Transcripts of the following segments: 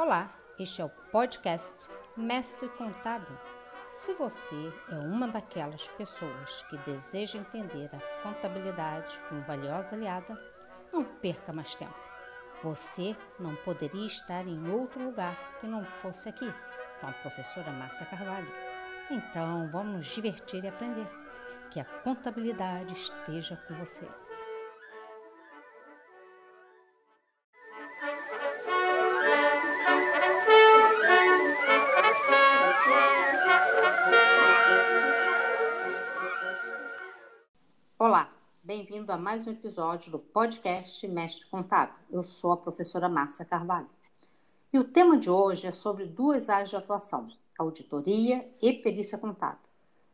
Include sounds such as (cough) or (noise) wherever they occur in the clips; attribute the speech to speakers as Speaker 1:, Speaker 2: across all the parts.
Speaker 1: Olá, este é o podcast Mestre Contábil. Se você é uma daquelas pessoas que deseja entender a contabilidade como valiosa aliada, não perca mais tempo. Você não poderia estar em outro lugar que não fosse aqui, com a professora Márcia Carvalho. Então, vamos nos divertir e aprender. Que a contabilidade esteja com você. Bem-vindo a mais um episódio do podcast Mestre Contábil. Eu sou a professora Márcia Carvalho. E o tema de hoje é sobre duas áreas de atuação, auditoria e perícia contábil.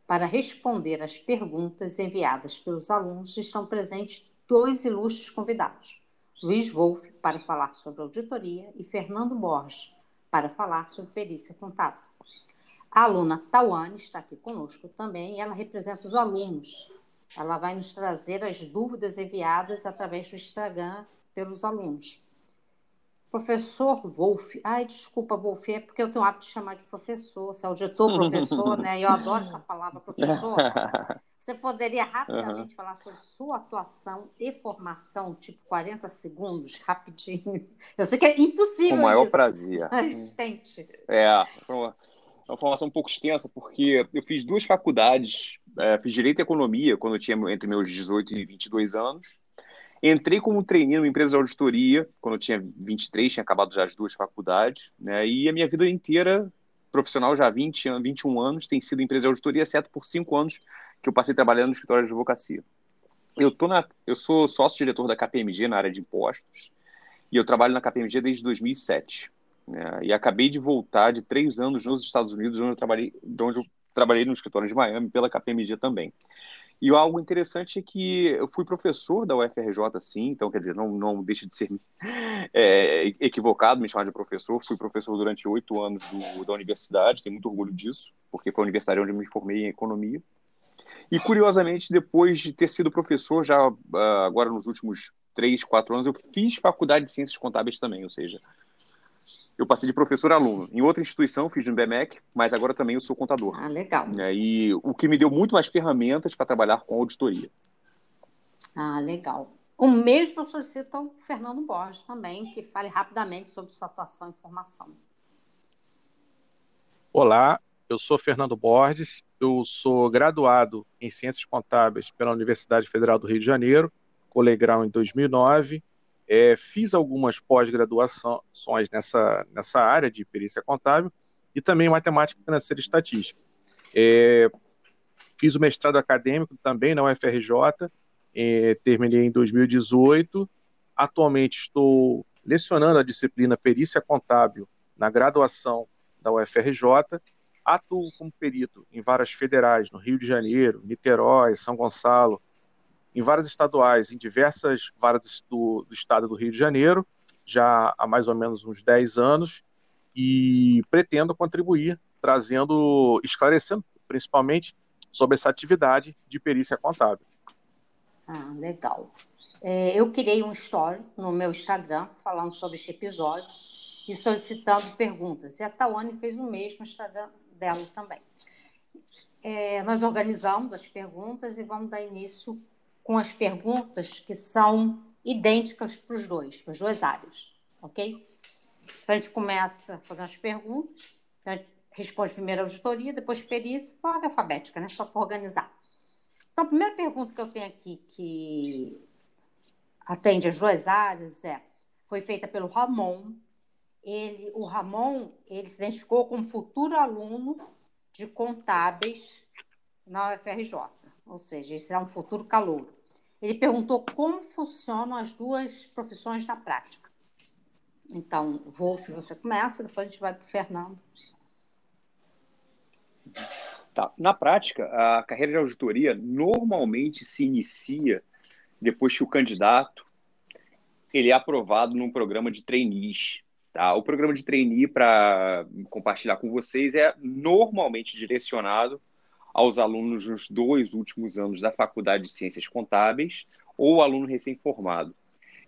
Speaker 1: Para responder às perguntas enviadas pelos alunos, estão presentes dois ilustres convidados: Luiz Wolff, para falar sobre auditoria, e Fernando Borges, para falar sobre perícia contábil. A aluna Tawane está aqui conosco também e ela representa os alunos ela vai nos trazer as dúvidas enviadas através do Instagram pelos alunos. Professor Wolf, ai, desculpa, Wolf, é porque eu tenho o hábito de chamar de professor, você é auditor, professor, né? Eu adoro essa palavra, professor. (laughs) Você poderia rapidamente uhum. falar sobre sua atuação e formação, tipo 40 segundos, rapidinho? Eu sei que é impossível.
Speaker 2: Com o maior
Speaker 1: isso,
Speaker 2: prazer. (laughs)
Speaker 1: Mas tente.
Speaker 2: É, é uma formação um pouco extensa, porque eu fiz duas faculdades, é, fiz Direito e Economia, quando eu tinha entre meus 18 e 22 anos. Entrei como trainee numa empresa de auditoria, quando eu tinha 23, tinha acabado já as duas faculdades, né? E a minha vida inteira profissional, já há 20, 21 anos, tem sido empresa de auditoria, exceto por cinco anos que eu passei trabalhando no escritório de advocacia. Eu, tô na, eu sou sócio-diretor da KPMG na área de impostos, e eu trabalho na KPMG desde 2007. Né? E acabei de voltar de três anos nos Estados Unidos, onde eu trabalhei, onde eu trabalhei no escritório de Miami pela KPMG também. E algo interessante é que eu fui professor da UFRJ, sim, então, quer dizer, não, não deixa de ser (laughs) é, equivocado me chamar de professor. Fui professor durante oito anos do, da universidade, tenho muito orgulho disso, porque foi a universidade onde eu me formei em economia. E, curiosamente, depois de ter sido professor, já ah, agora nos últimos três, quatro anos, eu fiz faculdade de ciências contábeis também, ou seja, eu passei de professor a aluno. Em outra instituição, fiz no BMEC, mas agora também eu sou contador.
Speaker 1: Ah, legal.
Speaker 2: E o que me deu muito mais ferramentas para trabalhar com auditoria.
Speaker 1: Ah, legal. O mesmo eu solicito ao Fernando Borges também, que fale rapidamente sobre sua atuação e formação.
Speaker 3: Olá, eu sou Fernando Borges, eu sou graduado em Ciências Contábeis pela Universidade Federal do Rio de Janeiro, colegrau em 2009, é, fiz algumas pós-graduações nessa, nessa área de perícia contábil e também matemática financeira e estatística. É, fiz o mestrado acadêmico também na UFRJ, é, terminei em 2018. Atualmente estou lecionando a disciplina Perícia Contábil na graduação da UFRJ. Atuo como perito em várias federais no Rio de Janeiro, Niterói, São Gonçalo, em várias estaduais, em diversas varas do, do estado do Rio de Janeiro, já há mais ou menos uns 10 anos, e pretendo contribuir, trazendo, esclarecendo principalmente sobre essa atividade de perícia contábil.
Speaker 1: Ah, legal. É, eu criei um story no meu Instagram falando sobre este episódio e solicitando perguntas. E a Tawane fez o mesmo no Instagram dela também. É, nós organizamos as perguntas e vamos dar início com as perguntas que são idênticas para os dois, para as duas áreas, ok? Então, a gente começa fazendo as perguntas, então, a gente responde primeiro a auditoria, depois perícia, por ordem alfabética, né? Só para organizar. Então, a primeira pergunta que eu tenho aqui, que atende as duas áreas, é, foi feita pelo Ramon. Ele, o Ramon, ele se identificou como futuro aluno de contábeis na UFRJ, ou seja, esse é um futuro calouro. Ele perguntou como funcionam as duas profissões na prática. Então, Wolf, você começa, depois a gente vai para o Fernando.
Speaker 2: Tá. Na prática, a carreira de auditoria normalmente se inicia depois que o candidato ele é aprovado num programa de trainees. Tá? O programa de trainee, para compartilhar com vocês, é normalmente direcionado aos alunos nos dois últimos anos da Faculdade de Ciências Contábeis ou aluno recém-formado.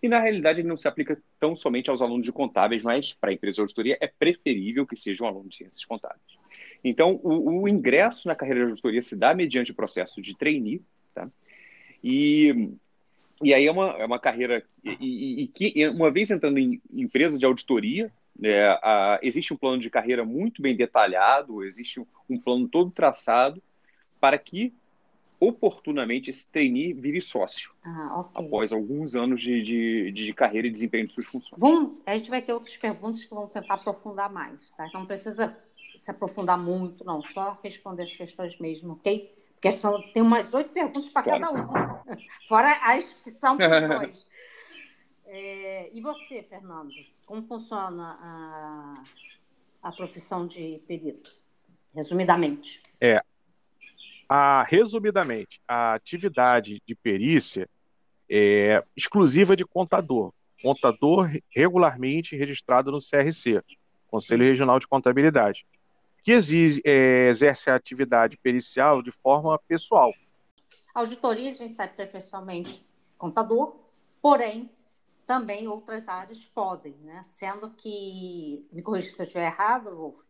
Speaker 2: E, na realidade, ele não se aplica tão somente aos alunos de contábeis, mas para a empresa de auditoria é preferível que seja um aluno de ciências contábeis. Então, o, o ingresso na carreira de auditoria se dá mediante o processo de trainee, tá? E, e aí é uma, é uma carreira e, e, que, uma vez entrando em empresa de auditoria, é, a, existe um plano de carreira muito bem detalhado, existe um, um plano todo traçado para que oportunamente esse trainee vire sócio ah, okay. após alguns anos de, de, de, carreira e desempenho de suas funções.
Speaker 1: Bom, a gente vai ter outras perguntas que vão tentar aprofundar mais, tá? Então não precisa se aprofundar muito, não, só responder as questões mesmo, ok? Porque são, tem umas oito perguntas para claro. cada um, (laughs) fora as que são (laughs) questões. é, e você, Fernando, como funciona a, a profissão de perito? Resumidamente.
Speaker 3: É, a, resumidamente, a atividade de perícia é exclusiva de contador. Contador regularmente registrado no CRC, Conselho Regional de Contabilidade, que exige, é, exerce a atividade pericial de forma pessoal.
Speaker 1: Auditoria, a gente sabe perfeitamente contador, porém, também outras áreas podem, né? Sendo que, me corrija se eu estiver errado,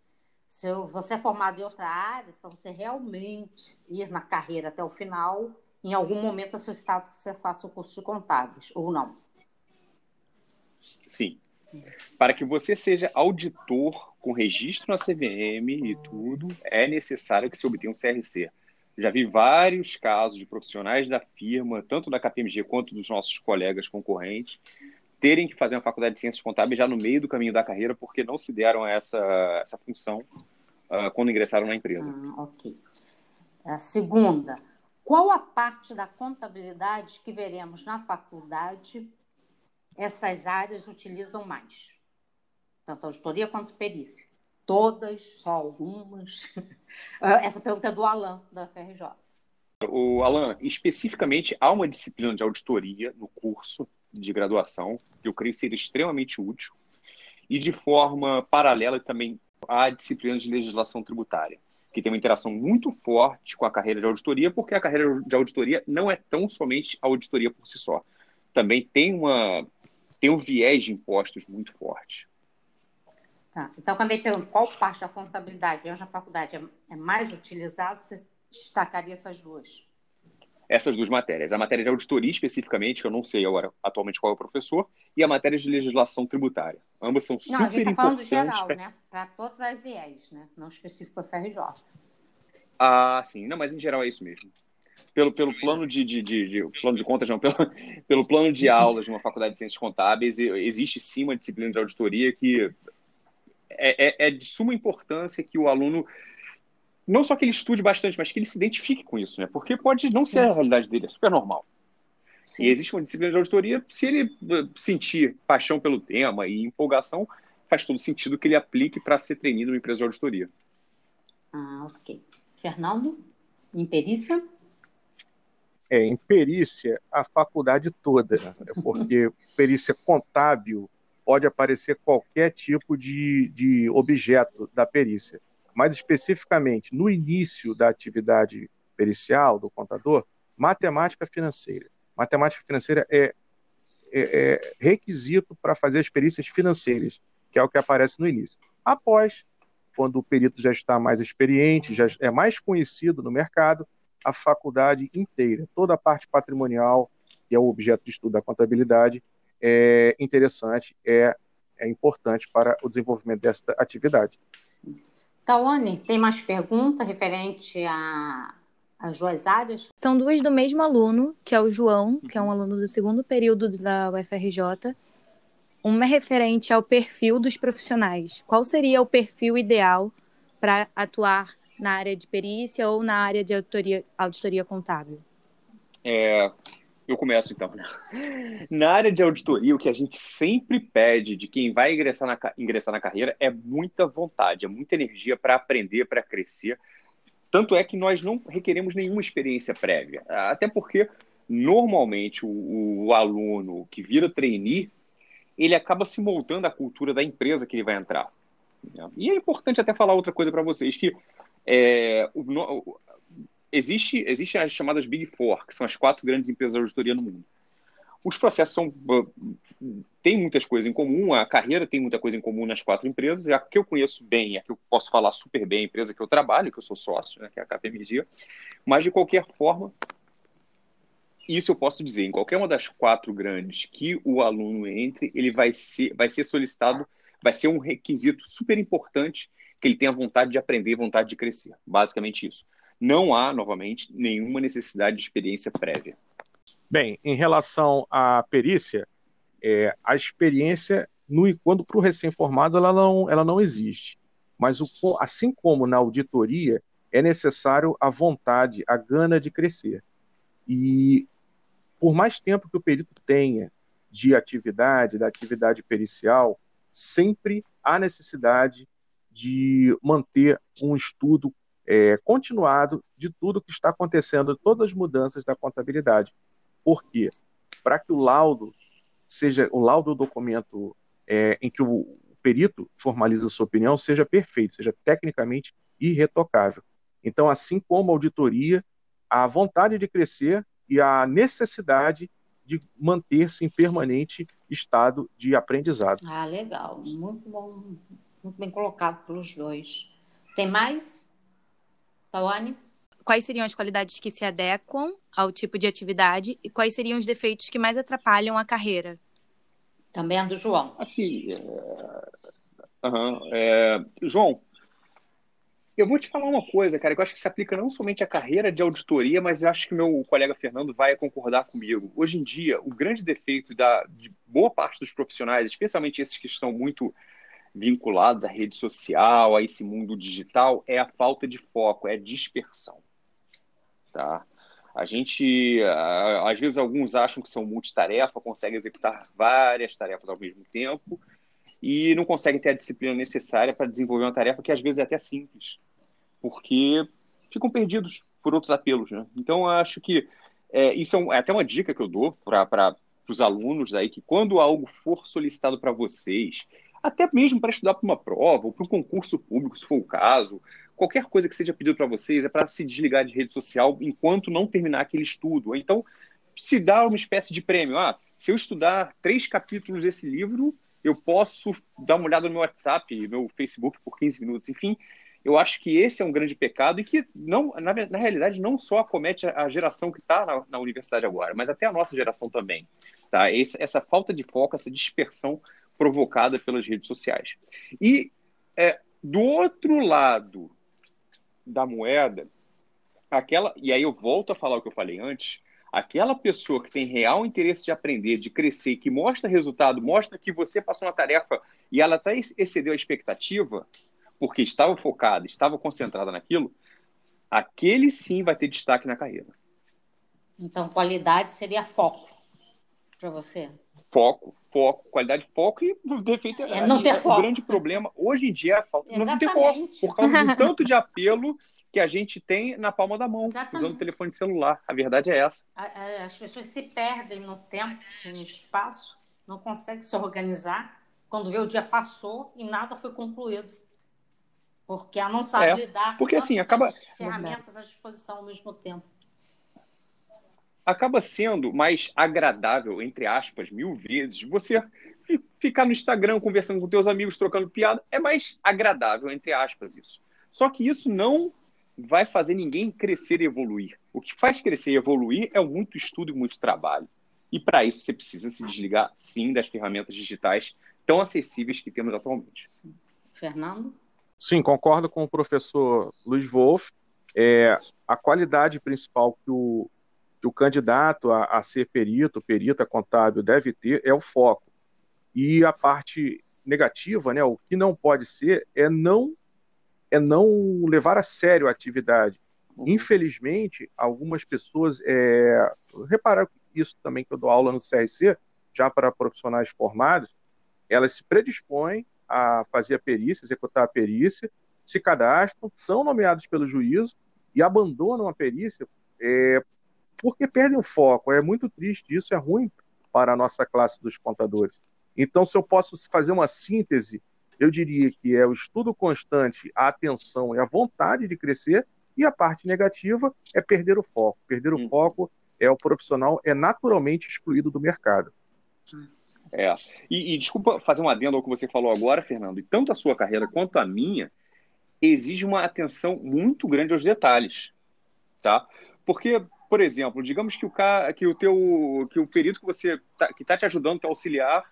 Speaker 1: se você é formado em outra área, para você realmente ir na carreira até o final, em algum momento é solicitado que você faça o curso de contábeis, ou não?
Speaker 2: Sim. Para que você seja auditor com registro na CVM e tudo, é necessário que se obtenha um CRC. Já vi vários casos de profissionais da firma, tanto da KPMG quanto dos nossos colegas concorrentes, terem que fazer uma faculdade de ciências contábeis já no meio do caminho da carreira, porque não se deram essa, essa função uh, quando ingressaram na empresa.
Speaker 1: Ah, ok. A segunda, qual a parte da contabilidade que veremos na faculdade essas áreas utilizam mais? Tanto auditoria quanto perícia. Todas, só algumas? (laughs) Essa pergunta é do Alan, da FRJ.
Speaker 2: O Alan, especificamente, há uma disciplina de auditoria no curso de graduação, que eu creio ser extremamente útil, e de forma paralela também a disciplina de legislação tributária, que tem uma interação muito forte com a carreira de auditoria, porque a carreira de auditoria não é tão somente a auditoria por si só. Também tem, uma, tem um viés de impostos muito forte.
Speaker 1: Tá. Então, quando ele pergunta qual parte da contabilidade na faculdade é, é mais utilizada, você destacaria essas duas?
Speaker 2: Essas duas matérias. A matéria de auditoria, especificamente, que eu não sei agora atualmente qual é o professor, e a matéria de legislação tributária. Ambas são super importantes. Não, a gente está falando
Speaker 1: geral, né? Para todas as IEs, né? Não específico para FRJ.
Speaker 2: Ah, sim. Não, mas em geral é isso mesmo. Pelo, pelo plano de, de, de, de plano de contas, não, (laughs) pelo, pelo plano de aulas de uma faculdade de ciências contábeis, existe sim uma disciplina de auditoria que é, é, é de suma importância que o aluno não só que ele estude bastante, mas que ele se identifique com isso, né? Porque pode não ser a realidade dele, é super normal. Sim. E existe uma disciplina de auditoria, se ele eh, sentir paixão pelo tema e empolgação, faz todo sentido que ele aplique para ser treinado numa empresa de auditoria.
Speaker 1: Ah, ok. Fernando, em perícia?
Speaker 3: É, em perícia, a faculdade toda, né? porque (laughs) perícia contábil pode aparecer qualquer tipo de, de objeto da perícia mais especificamente no início da atividade pericial do contador, matemática financeira. Matemática financeira é, é, é requisito para fazer as perícias financeiras, que é o que aparece no início. Após, quando o perito já está mais experiente, já é mais conhecido no mercado, a faculdade inteira, toda a parte patrimonial, que é o objeto de estudo da contabilidade, é interessante, é, é importante para o desenvolvimento desta atividade.
Speaker 1: Taone, tem mais pergunta referente a as duas áreas?
Speaker 4: São duas do mesmo aluno, que é o João, que é um aluno do segundo período da UFRJ. Uma é referente ao perfil dos profissionais. Qual seria o perfil ideal para atuar na área de perícia ou na área de auditoria, auditoria contábil?
Speaker 2: É, eu começo então. Né? Na área de auditoria, o que a gente sempre pede de quem vai ingressar na, ingressar na carreira é muita vontade, é muita energia para aprender, para crescer. Tanto é que nós não requeremos nenhuma experiência prévia. Até porque, normalmente, o, o aluno que vira trainee, ele acaba se moldando à cultura da empresa que ele vai entrar. E é importante até falar outra coisa para vocês, que é, o, existe, existe as chamadas Big Four, que são as quatro grandes empresas de auditoria no mundo. Os processos são tem muitas coisas em comum, a carreira tem muita coisa em comum nas quatro empresas, a que eu conheço bem, a que eu posso falar super bem, a empresa que eu trabalho, que eu sou sócio, né, que é a KPMG, mas de qualquer forma, isso eu posso dizer, em qualquer uma das quatro grandes que o aluno entre, ele vai ser, vai ser solicitado, vai ser um requisito super importante que ele tenha vontade de aprender, vontade de crescer. Basicamente isso. Não há, novamente, nenhuma necessidade de experiência prévia.
Speaker 3: Bem, em relação à perícia, é, a experiência, no, quando para o recém-formado, ela não, ela não existe. Mas, o, assim como na auditoria, é necessário a vontade, a gana de crescer. E por mais tempo que o perito tenha de atividade, da atividade pericial, sempre há necessidade de manter um estudo é, continuado de tudo que está acontecendo, todas as mudanças da contabilidade. Por quê? Para que o laudo seja o laudo do documento é, em que o, o perito formaliza sua opinião seja perfeito, seja tecnicamente irretocável. Então, assim como a auditoria, a vontade de crescer e a necessidade de manter-se em permanente estado de aprendizado.
Speaker 1: Ah, legal. Muito bom. Muito bem colocado pelos dois. Tem mais? Tawane?
Speaker 4: Quais seriam as qualidades que se adequam ao tipo de atividade e quais seriam os defeitos que mais atrapalham a carreira?
Speaker 1: Também a do João.
Speaker 2: Assim, é... Uhum, é... João, eu vou te falar uma coisa, cara, que eu acho que se aplica não somente à carreira de auditoria, mas eu acho que meu colega Fernando vai concordar comigo. Hoje em dia, o grande defeito da, de boa parte dos profissionais, especialmente esses que estão muito vinculados à rede social, a esse mundo digital, é a falta de foco, é a dispersão. Tá? A gente, às vezes, alguns acham que são multitarefa, conseguem executar várias tarefas ao mesmo tempo e não conseguem ter a disciplina necessária para desenvolver uma tarefa que às vezes é até simples, porque ficam perdidos por outros apelos. Né? Então, acho que é, isso é, um, é, até uma dica que eu dou para os alunos aí, que quando algo for solicitado para vocês, até mesmo para estudar para uma prova ou para um concurso público, se for o caso, qualquer coisa que seja pedido para vocês é para se desligar de rede social enquanto não terminar aquele estudo. Então, se dá uma espécie de prêmio. Ah, se eu estudar três capítulos desse livro, eu posso dar uma olhada no meu WhatsApp, meu Facebook por 15 minutos. Enfim, eu acho que esse é um grande pecado e que, não, na, na realidade, não só acomete a, a geração que está na, na, universidade agora, mas até a nossa geração também. Tá? Esse, essa falta de foco, essa dispersão provocada pelas redes sociais. E é, do outro lado da moeda, aquela e aí eu volto a falar o que eu falei antes, aquela pessoa que tem real interesse de aprender, de crescer, que mostra resultado, mostra que você passou uma tarefa e ela até excedeu a expectativa, porque estava focada, estava concentrada naquilo, aquele sim vai ter destaque na carreira.
Speaker 1: Então, qualidade seria foco para você?
Speaker 2: Foco, foco, qualidade, foco e defeito
Speaker 1: é, não ter
Speaker 2: é,
Speaker 1: foco.
Speaker 2: O grande problema hoje em dia é a falta não ter foco, por causa do (laughs) tanto de apelo que a gente tem na palma da mão, Exatamente. usando o telefone celular. A verdade é essa.
Speaker 1: As pessoas se perdem no tempo, no espaço, não conseguem se organizar. Quando vê o dia passou e nada foi concluído. Porque ela não sabe é, lidar
Speaker 2: porque,
Speaker 1: com
Speaker 2: assim, acaba...
Speaker 1: ferramentas à disposição ao mesmo tempo
Speaker 2: acaba sendo mais agradável, entre aspas, mil vezes, você ficar no Instagram conversando com teus amigos, trocando piada. É mais agradável, entre aspas, isso. Só que isso não vai fazer ninguém crescer e evoluir. O que faz crescer e evoluir é muito estudo e muito trabalho. E para isso você precisa se desligar, sim, das ferramentas digitais tão acessíveis que temos atualmente.
Speaker 1: Fernando?
Speaker 3: Sim, concordo com o professor Luiz Wolff. É, a qualidade principal que o, que o candidato a, a ser perito, perita contábil deve ter é o foco. E a parte negativa, né, o que não pode ser é não é não levar a sério a atividade. Uhum. Infelizmente, algumas pessoas é, repararam isso também que eu dou aula no CRC, já para profissionais formados, elas se predispõem a fazer a perícia, executar a perícia, se cadastram, são nomeados pelo juízo e abandonam a perícia é, porque perdem o foco. É muito triste, isso é ruim para a nossa classe dos contadores. Então, se eu posso fazer uma síntese, eu diria que é o estudo constante, a atenção e a vontade de crescer, e a parte negativa é perder o foco. Perder o hum. foco é o profissional é naturalmente excluído do mercado.
Speaker 2: É. E, e, desculpa fazer um adendo ao que você falou agora, Fernando. E tanto a sua carreira quanto a minha exige uma atenção muito grande aos detalhes, tá? Porque, por exemplo, digamos que o cara, que o teu, que o perito que você tá, que está te ajudando, é auxiliar,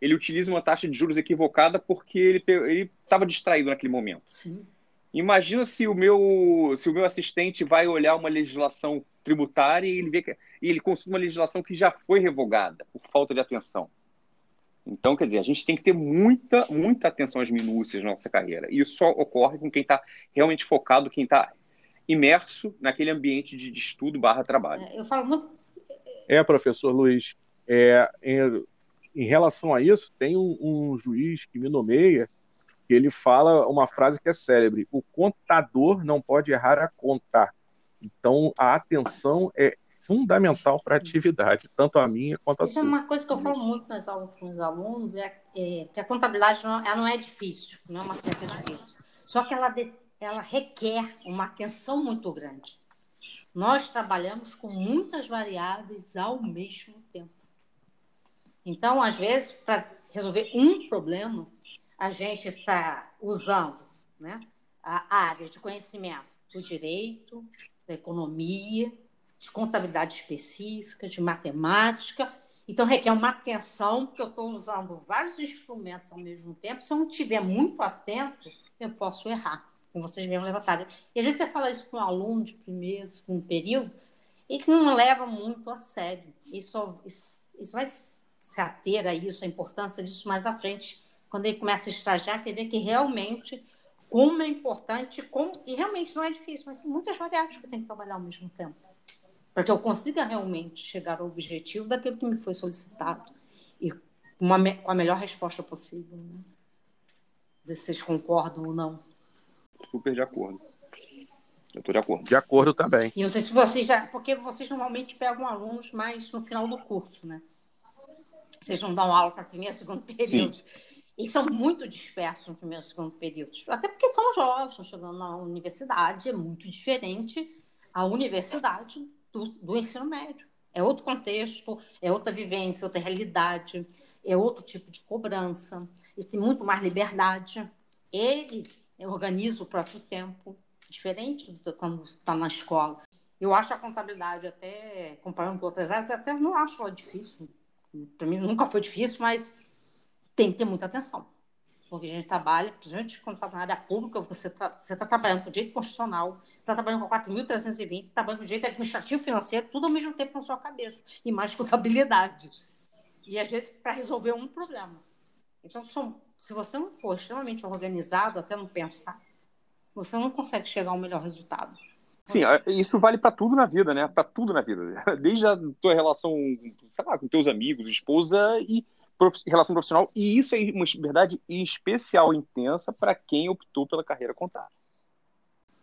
Speaker 2: ele utiliza uma taxa de juros equivocada porque ele estava distraído naquele momento.
Speaker 1: Sim.
Speaker 2: Imagina se o meu se o meu assistente vai olhar uma legislação tributária e ele vê que ele consulta uma legislação que já foi revogada por falta de atenção. Então, quer dizer, a gente tem que ter muita, muita atenção às minúcias na nossa carreira. E isso só ocorre com quem está realmente focado, quem está imerso naquele ambiente de, de estudo barra trabalho.
Speaker 1: É, eu falo muito...
Speaker 3: É, professor Luiz, é, em, em relação a isso, tem um, um juiz que me nomeia que ele fala uma frase que é célebre: o contador não pode errar a contar. Então, a atenção é fundamental para a atividade, tanto a minha quanto a
Speaker 1: Isso
Speaker 3: sua.
Speaker 1: é uma coisa que eu falo muito nas aulas com os alunos, é, é, que a contabilidade não, ela não é difícil, não é uma ciência difícil. Só que ela, ela requer uma atenção muito grande. Nós trabalhamos com muitas variáveis ao mesmo tempo. Então, às vezes, para resolver um problema, a gente está usando né, a área de conhecimento do direito, da economia, de contabilidade específica, de matemática. Então, requer uma atenção, porque eu estou usando vários instrumentos ao mesmo tempo. Se eu não estiver muito atento, eu posso errar, como vocês mesmos levantaram. E às vezes você fala isso com um aluno de primeiro, segundo período, e que não leva muito a sério. Isso, isso, isso vai se ater a isso, a importância disso mais à frente, quando ele começa a estagiar, quer ver que realmente como é importante, como, e realmente não é difícil, mas muitas variáveis que eu tenho que trabalhar ao mesmo tempo para que eu consiga realmente chegar ao objetivo daquilo que me foi solicitado e uma, com a melhor resposta possível. Né? Dizer se vocês concordam ou não.
Speaker 2: Super de acordo. Eu estou de acordo.
Speaker 3: De acordo também.
Speaker 1: E eu sei se vocês já, porque vocês normalmente pegam alunos mais no final do curso, né? Vocês não dão aula para primeiro e segundo período. Sim. E são muito dispersos no primeiro e segundo período. Até porque são jovens, estão chegando na universidade, é muito diferente a universidade do, do ensino médio. É outro contexto, é outra vivência, outra realidade, é outro tipo de cobrança, e tem muito mais liberdade. Ele organiza o próprio tempo, diferente do quando está na escola. Eu acho a contabilidade, até comparando com outras áreas, até não acho ela difícil. Para mim nunca foi difícil, mas tem que ter muita atenção porque a gente trabalha, principalmente quando está na área pública, você está tá trabalhando com direito constitucional, você está trabalhando com 4.320, você está trabalhando com direito administrativo financeiro, tudo ao mesmo tempo na sua cabeça, e mais contabilidade. E às vezes para resolver um problema. Então, se você não for extremamente organizado, até não pensar, você não consegue chegar ao melhor resultado.
Speaker 2: Sim, isso vale para tudo na vida, né? Para tudo na vida. (laughs) Desde a tua relação, sei lá, com teus amigos, esposa e relação profissional, e isso é uma verdade especial, intensa, para quem optou pela carreira contábil.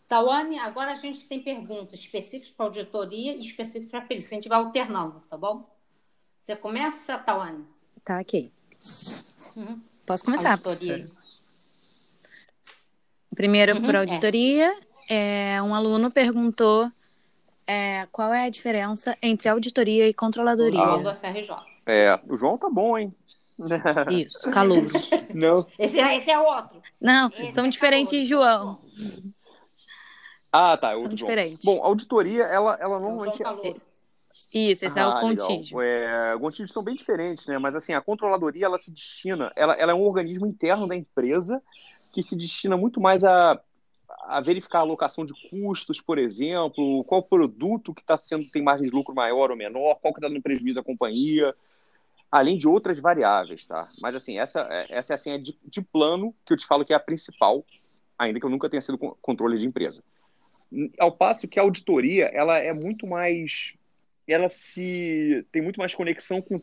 Speaker 1: Tawane, agora a gente tem perguntas específicas para auditoria e específicas para perícia. A gente vai alternando, tá bom? Você começa, Tawane?
Speaker 4: Tá, ok. Uhum. Posso começar, auditoria. professora? Primeiro, uhum, por auditoria, é. É, um aluno perguntou é, qual é a diferença entre auditoria e controladoria. O
Speaker 1: do FRJ.
Speaker 2: É, o João tá bom, hein? (laughs)
Speaker 4: Isso, calouro.
Speaker 2: Não.
Speaker 1: Esse, esse é outro.
Speaker 4: Não, esse são é diferentes, João.
Speaker 2: Ah, tá. É
Speaker 4: são diferentes.
Speaker 2: Bom, auditoria, ela, ela normalmente.
Speaker 4: Isso, esse ah, é o ah, contígio.
Speaker 2: É, contígios são bem diferentes, né? Mas assim, a controladoria ela se destina, ela, ela é um organismo interno da empresa que se destina muito mais a, a verificar a alocação de custos, por exemplo, qual produto que está sendo tem margem de lucro maior ou menor, qual que está dando prejuízo à companhia além de outras variáveis, tá? Mas assim, essa, essa é assim, é de, de plano que eu te falo que é a principal, ainda que eu nunca tenha sido controle de empresa. Ao passo que a auditoria, ela é muito mais ela se tem muito mais conexão com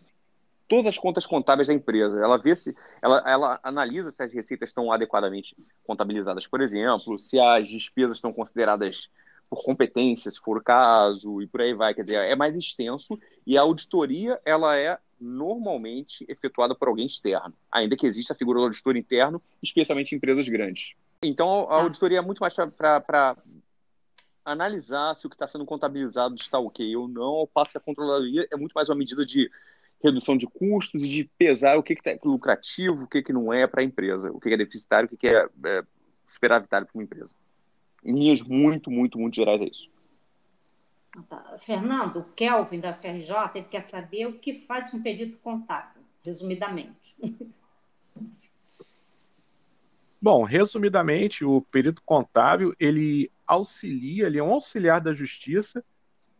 Speaker 2: todas as contas contábeis da empresa. Ela vê se ela, ela analisa se as receitas estão adequadamente contabilizadas, por exemplo, se as despesas estão consideradas por competência, se for o caso, e por aí vai. Quer dizer, é mais extenso e a auditoria ela é normalmente efetuada por alguém externo, ainda que exista a figura do auditor interno, especialmente em empresas grandes. Então, a tá. auditoria é muito mais para analisar se o que está sendo contabilizado está ok ou não, ao passo que a controladoria é muito mais uma medida de redução de custos e de pesar o que está lucrativo, o que, que não é para a empresa, o que é deficitário, o que é, é superavitário para uma empresa. Em linhas muito, muito, muito gerais é isso.
Speaker 1: Tá. Fernando, o Kelvin da FRJ, ele quer saber o que faz um perito contábil, resumidamente.
Speaker 3: Bom, resumidamente, o perito contábil ele auxilia, ele é um auxiliar da justiça,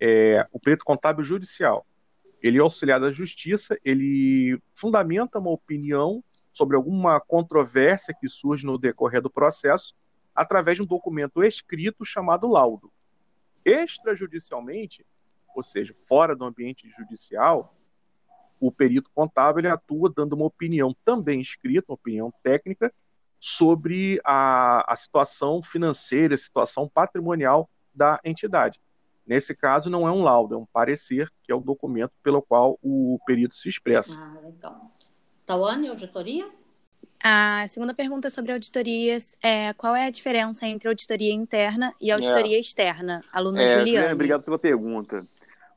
Speaker 3: é, o perito contábil judicial. Ele é auxiliar da justiça, ele fundamenta uma opinião sobre alguma controvérsia que surge no decorrer do processo através de um documento escrito chamado laudo. Extrajudicialmente, ou seja, fora do ambiente judicial, o perito contábil atua dando uma opinião também escrita, uma opinião técnica, sobre a, a situação financeira, a situação patrimonial da entidade. Nesse caso, não é um laudo, é um parecer, que é o documento pelo qual o perito se expressa.
Speaker 1: Ah, legal. Tawane, auditoria?
Speaker 4: A segunda pergunta sobre auditorias é qual é a diferença entre auditoria interna e auditoria é. externa? Aluna é, Juliana.
Speaker 2: Obrigado pela pergunta.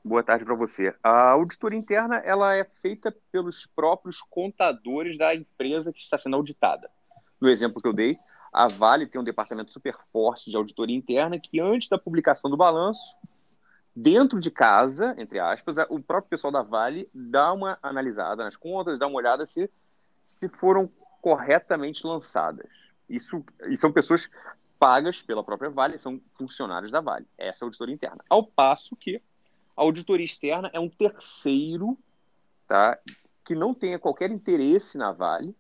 Speaker 2: Boa tarde para você. A auditoria interna ela é feita pelos próprios contadores da empresa que está sendo auditada no exemplo que eu dei, a Vale tem um departamento super forte de auditoria interna que, antes da publicação do balanço, dentro de casa, entre aspas, o próprio pessoal da Vale dá uma analisada nas contas, dá uma olhada se, se foram corretamente lançadas. Isso, e são pessoas pagas pela própria Vale, são funcionários da Vale. Essa é a auditoria interna. Ao passo que a auditoria externa é um terceiro tá, que não tenha qualquer interesse na Vale,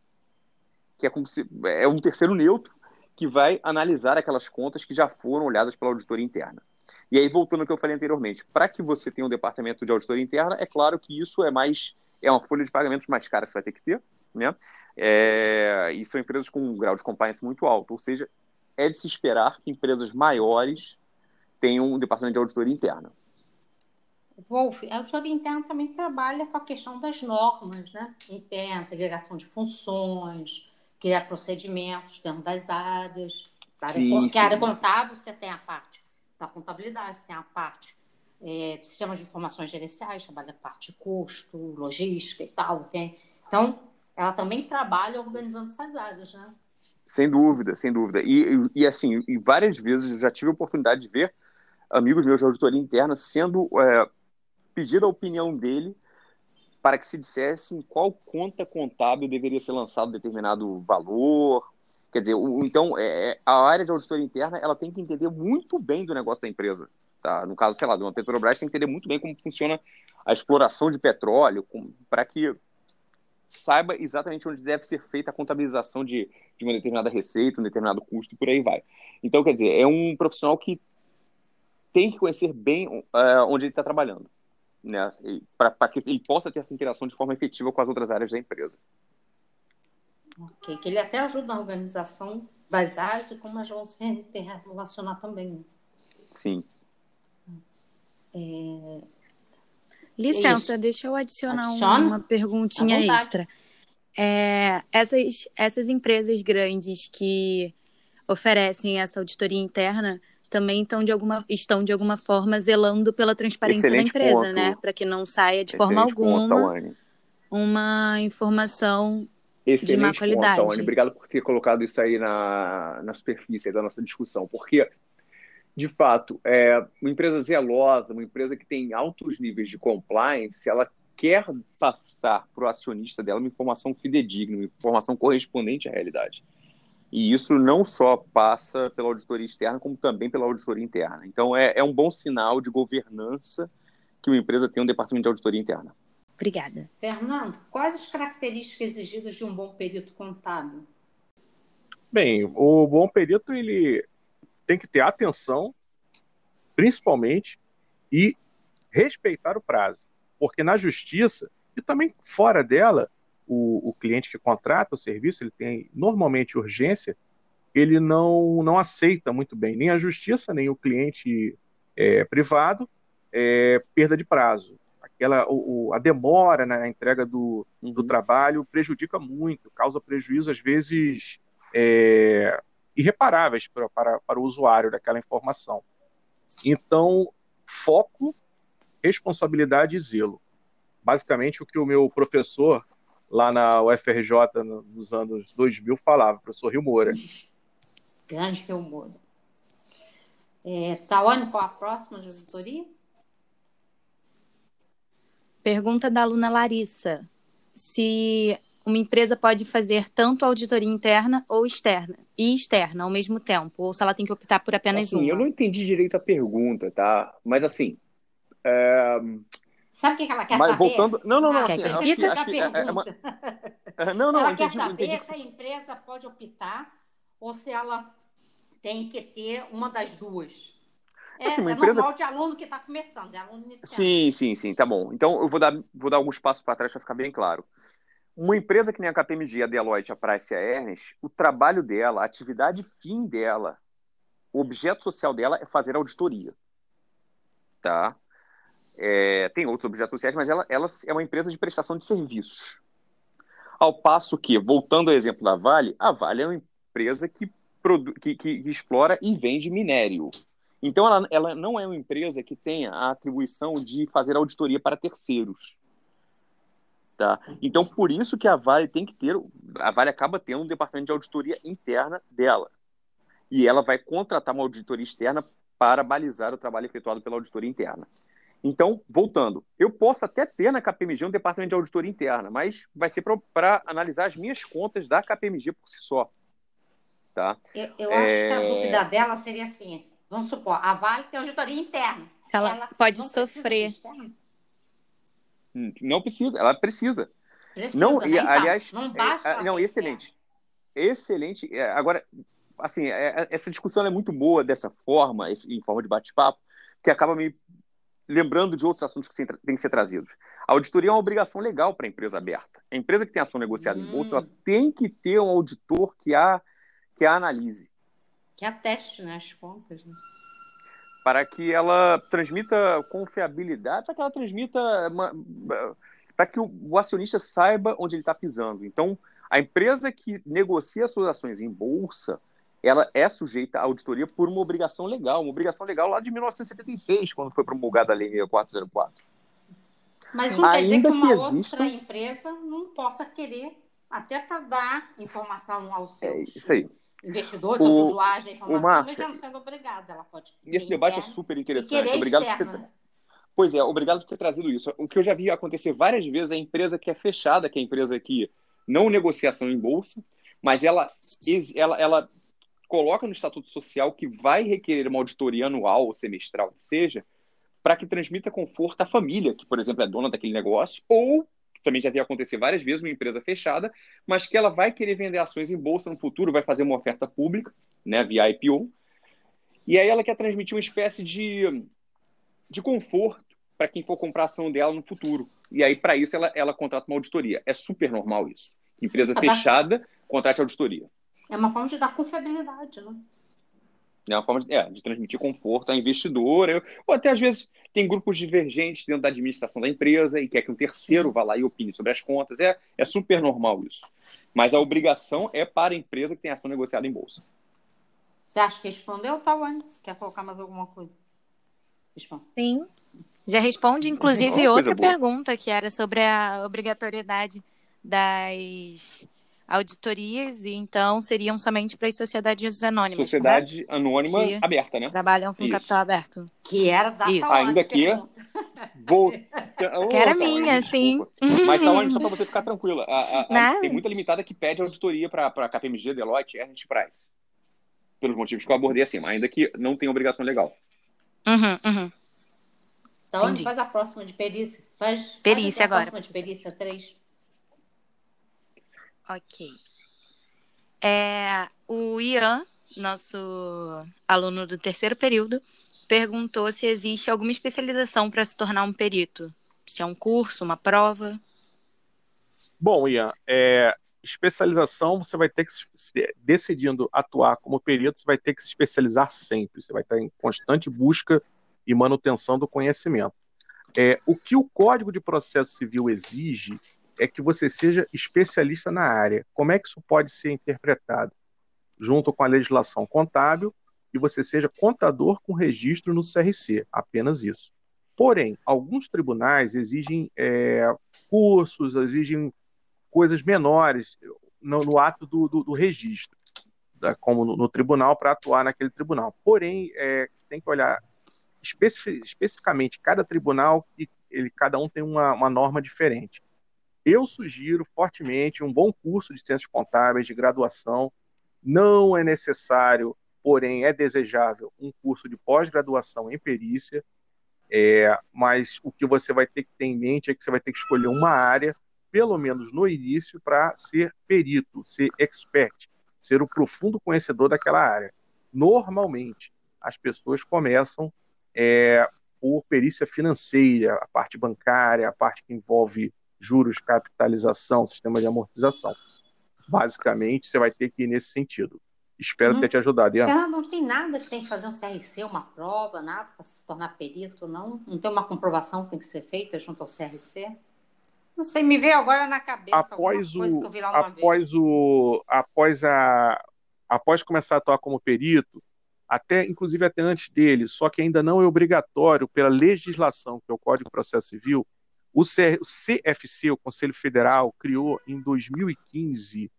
Speaker 2: que é como se é um terceiro neutro que vai analisar aquelas contas que já foram olhadas pela auditoria interna. E aí, voltando ao que eu falei anteriormente, para que você tenha um departamento de auditoria interna, é claro que isso é mais é uma folha de pagamentos mais cara que você vai ter que ter, né? É, e são empresas com um grau de compliance muito alto, ou seja, é de se esperar que empresas maiores tenham um departamento de auditoria interna.
Speaker 1: Wolf, a auditoria interna também trabalha com a questão das normas, né? Interna, segregação de funções, criar procedimentos dentro das áreas. Sim, que a área contábil você tem a parte da contabilidade, você tem a parte é, de sistemas de informações gerenciais, trabalha a parte de custo, logística e tal. Tem. Então, ela também trabalha organizando essas áreas, né?
Speaker 2: Sem dúvida, sem dúvida. E, e, e assim, e várias vezes eu já tive a oportunidade de ver amigos meus de auditoria interna sendo é, pedida a opinião dele para que se dissesse em qual conta contábil deveria ser lançado determinado valor. Quer dizer, o, então, é, é, a área de auditoria interna ela tem que entender muito bem do negócio da empresa. Tá? No caso, sei lá, de uma Petrobras, tem que entender muito bem como funciona a exploração de petróleo, para que saiba exatamente onde deve ser feita a contabilização de, de uma determinada receita, um determinado custo e por aí vai. Então, quer dizer, é um profissional que tem que conhecer bem uh, onde ele está trabalhando né, para que ele possa ter essa interação de forma efetiva com as outras áreas da empresa.
Speaker 1: Ok, que ele até ajuda na organização das áreas e como elas vão se relacionar também. Né?
Speaker 2: Sim.
Speaker 4: É... Licença, deixa eu adicionar Adiciona? uma perguntinha extra. É, essas, essas empresas grandes que oferecem essa auditoria interna, também estão de alguma, estão de alguma forma zelando pela transparência Excelente da empresa, ponto. né? Para que não saia de Excelente forma alguma ponto, uma informação Excelente de má qualidade.
Speaker 2: Ponto, Obrigado por ter colocado isso aí na, na superfície da nossa discussão, porque, de fato, é, uma empresa zelosa, uma empresa que tem altos níveis de compliance, ela quer passar para o acionista dela uma informação fidedigna, uma informação correspondente à realidade. E isso não só passa pela auditoria externa, como também pela auditoria interna. Então, é, é um bom sinal de governança que uma empresa tem um departamento de auditoria interna.
Speaker 4: Obrigada.
Speaker 1: Fernando, quais as características exigidas de um bom perito contábil?
Speaker 3: Bem, o bom perito ele tem que ter atenção, principalmente, e respeitar o prazo. Porque na justiça, e também fora dela, o, o cliente que contrata o serviço, ele tem normalmente urgência, ele não, não aceita muito bem nem a justiça, nem o cliente é, privado, é, perda de prazo. Aquela, o, a demora na entrega do, do uhum. trabalho prejudica muito, causa prejuízo, às vezes, é, irreparáveis para, para, para o usuário daquela informação. Então, foco, responsabilidade e zelo. Basicamente, o que o meu professor lá na UFRJ nos anos 2000 falava, professor Rio Moura. (laughs)
Speaker 1: Grande Rio Moura. É, Tawane, qual a próxima de auditoria?
Speaker 4: Pergunta da aluna Larissa. Se uma empresa pode fazer tanto auditoria interna ou externa e externa ao mesmo tempo, ou se ela tem que optar por apenas
Speaker 2: assim,
Speaker 4: uma.
Speaker 2: Eu não entendi direito a pergunta, tá? Mas assim. É...
Speaker 1: Sabe o que ela quer
Speaker 2: Mas,
Speaker 1: saber?
Speaker 2: voltando... Não, não, não.
Speaker 4: Quer
Speaker 2: assim,
Speaker 4: que
Speaker 2: acho
Speaker 4: repita?
Speaker 2: acho é- é uma-
Speaker 1: Ela
Speaker 2: Não, não,
Speaker 1: ela
Speaker 2: entendi,
Speaker 1: quer saber
Speaker 2: entendi.
Speaker 1: se a empresa pode optar ou se ela tem que ter uma das duas. É,
Speaker 2: Assim, uma
Speaker 1: é
Speaker 2: empresa-
Speaker 1: normal de aluno que está começando, é aluno iniciante.
Speaker 2: Sim, sim, sim, tá bom. Então eu vou dar, vou dar alguns passos para trás para ficar bem claro. Uma empresa que nem a KPMG, a Deloitte, a Price e a Ernst, o trabalho dela, a atividade fim dela, o objeto social dela é fazer auditoria. Tá? É, tem outros objetos sociais, mas ela, ela é uma empresa de prestação de serviços. Ao passo que, voltando ao exemplo da Vale, a Vale é uma empresa que, que, que explora e vende minério. Então, ela, ela não é uma empresa que tenha a atribuição de fazer auditoria para terceiros. Tá? Então, por isso que a Vale tem que ter, a Vale acaba tendo um departamento de auditoria interna dela. E ela vai contratar uma auditoria externa para balizar o trabalho efetuado pela auditoria interna. Então, voltando, eu posso até ter na KPMG um departamento de auditoria interna, mas vai ser para analisar as minhas contas da KPMG por si só. Tá?
Speaker 1: Eu, eu acho que a
Speaker 2: É.
Speaker 1: dúvida dela seria assim: vamos supor, a Vale tem auditoria interna.
Speaker 4: Se ela pode
Speaker 1: não precisa
Speaker 4: sofrer.
Speaker 1: externa?
Speaker 2: Não precisa, ela precisa.
Speaker 1: Precisa,
Speaker 2: Não,
Speaker 1: né?
Speaker 2: e,
Speaker 1: Então,
Speaker 2: aliás,
Speaker 1: não
Speaker 2: é,
Speaker 1: basta.
Speaker 2: é,
Speaker 1: ela
Speaker 2: não,
Speaker 1: ter
Speaker 2: excelente. Excelente. É, agora, assim, é, é, essa discussão é muito boa dessa forma, em forma de bate-papo, que acaba me lembrando de outros assuntos que têm que ser trazidos. A auditoria é uma obrigação legal para a empresa aberta. A empresa que tem ação negociada em bolsa,
Speaker 1: Hum.
Speaker 2: ela tem que ter um auditor que a, que a analise,
Speaker 1: Que ateste né, as contas. Né?
Speaker 2: para que ela transmita confiabilidade, para que ela transmita. para que o, o acionista saiba onde ele está pisando. Então, a empresa que negocia suas ações em bolsa, ela é sujeita à auditoria por uma obrigação legal, uma obrigação legal lá de 1976, quando foi promulgada a Lei 6404.
Speaker 1: Mas não quer dizer
Speaker 2: Ainda
Speaker 1: que uma
Speaker 2: que
Speaker 1: outra
Speaker 2: exista-
Speaker 1: empresa não possa querer, até para dar informação aos
Speaker 2: É
Speaker 1: seus
Speaker 2: aí.
Speaker 1: investidores,
Speaker 2: O-
Speaker 1: ou usuários da informação,
Speaker 2: Márcia,
Speaker 1: mesmo não sendo obrigada. Ela pode
Speaker 2: E esse
Speaker 1: querer
Speaker 2: debate é
Speaker 1: interna
Speaker 2: super interessante.
Speaker 1: querer
Speaker 2: Obrigado por ter... Pois é, obrigado por ter trazido isso. O que eu já vi acontecer várias vezes é a empresa que é fechada, que é a empresa que não negociação em bolsa, mas ela, ela, ela coloca no estatuto social que vai requerer uma auditoria anual ou semestral, que seja, para que transmita conforto à família, que, por exemplo, é dona daquele negócio, ou, que também já vi acontecer várias vezes, uma empresa fechada, mas que ela vai querer vender ações em bolsa no futuro, vai fazer uma oferta pública, né, via IPO, e aí ela quer transmitir uma espécie de, de conforto para quem for comprar a ação dela no futuro. E aí, para isso, ela, ela contrata uma auditoria. É super normal isso. Empresa fechada, contrate auditoria.
Speaker 1: É uma forma de dar confiabilidade, né?
Speaker 2: É uma forma de, é, de transmitir conforto à investidora. Ou até, às vezes, tem grupos divergentes dentro da administração da empresa e quer que um terceiro vá lá e opine sobre as contas. É, é super normal isso. Mas a obrigação é para a empresa que tem ação negociada em bolsa.
Speaker 1: Você acha que respondeu, Tawane? Quer colocar mais alguma coisa? Responde.
Speaker 4: Sim. Já responde, inclusive, outra
Speaker 2: boa.
Speaker 4: pergunta que era sobre a obrigatoriedade das auditorias, e então seriam somente para as sociedades anônimas.
Speaker 2: Sociedade anônima
Speaker 4: Que-
Speaker 2: aberta, né?
Speaker 4: Trabalham com
Speaker 2: Isso.
Speaker 4: capital aberto.
Speaker 1: Que era da
Speaker 4: Isso.
Speaker 1: Tawane,
Speaker 2: Ainda que-. (laughs)
Speaker 4: Que era minha, sim.
Speaker 2: Mas, Tawane, só para você ficar tranquila, a- a- a- tem muita limitada que pede auditoria para a KPMG, Deloitte, Ernst Price. Pelos motivos que eu abordei acima, ainda que não tem obrigação legal.
Speaker 4: Uhum, uhum.
Speaker 1: Tawane,
Speaker 4: Entendi.
Speaker 1: faz a próxima de perícia. Faz, faz
Speaker 4: Perícia
Speaker 1: a
Speaker 4: agora,
Speaker 1: próxima de perícia 3.
Speaker 4: Ok. É, o Ian, nosso aluno do terceiro período, perguntou se existe alguma especialização para se tornar um perito. Se é um curso, uma prova.
Speaker 3: Bom, Ian, é, especialização você vai ter que, decidindo atuar como perito, você vai ter que se especializar sempre. Você vai estar em constante busca e manutenção do conhecimento. É, o que o Código de Processo Civil exige é que você seja especialista na área. Como é que isso pode ser interpretado? Junto com a legislação contábil, que você seja contador com registro no CRC, apenas isso. Porém, alguns tribunais exigem é, cursos, exigem coisas menores no, no ato do, do, do registro, da, como no, no tribunal, para atuar naquele tribunal. Porém, é, tem que olhar especi especificamente cada tribunal e ele, cada um tem uma, uma norma diferente. Eu sugiro fortemente um bom curso de ciências contábeis de graduação. Não é necessário, porém é desejável, um curso de pós-graduação em perícia. É, mas o que você vai ter que ter em mente é que você vai ter que escolher uma área, pelo menos no início, para ser perito, ser expert, ser o profundo conhecedor daquela área. Normalmente, as pessoas começam é, por perícia financeira, a parte bancária, a parte que envolve juros, capitalização, sistema de amortização. Basicamente, você vai ter que ir nesse sentido. Espero hum. ter te ajudado.
Speaker 1: Ian. Fernando, não tem nada que tem que fazer um CRC, uma prova, nada para se tornar perito, não? Não tem uma comprovação que tem que ser feita junto ao CRC? Não sei, me veio agora na cabeça
Speaker 3: após o, após vez. o após a após começar a atuar como perito, até inclusive até antes dele, só que ainda não é obrigatório pela legislação, que é o Código de Processo Civil, o CFC, o Conselho Federal, criou em 2015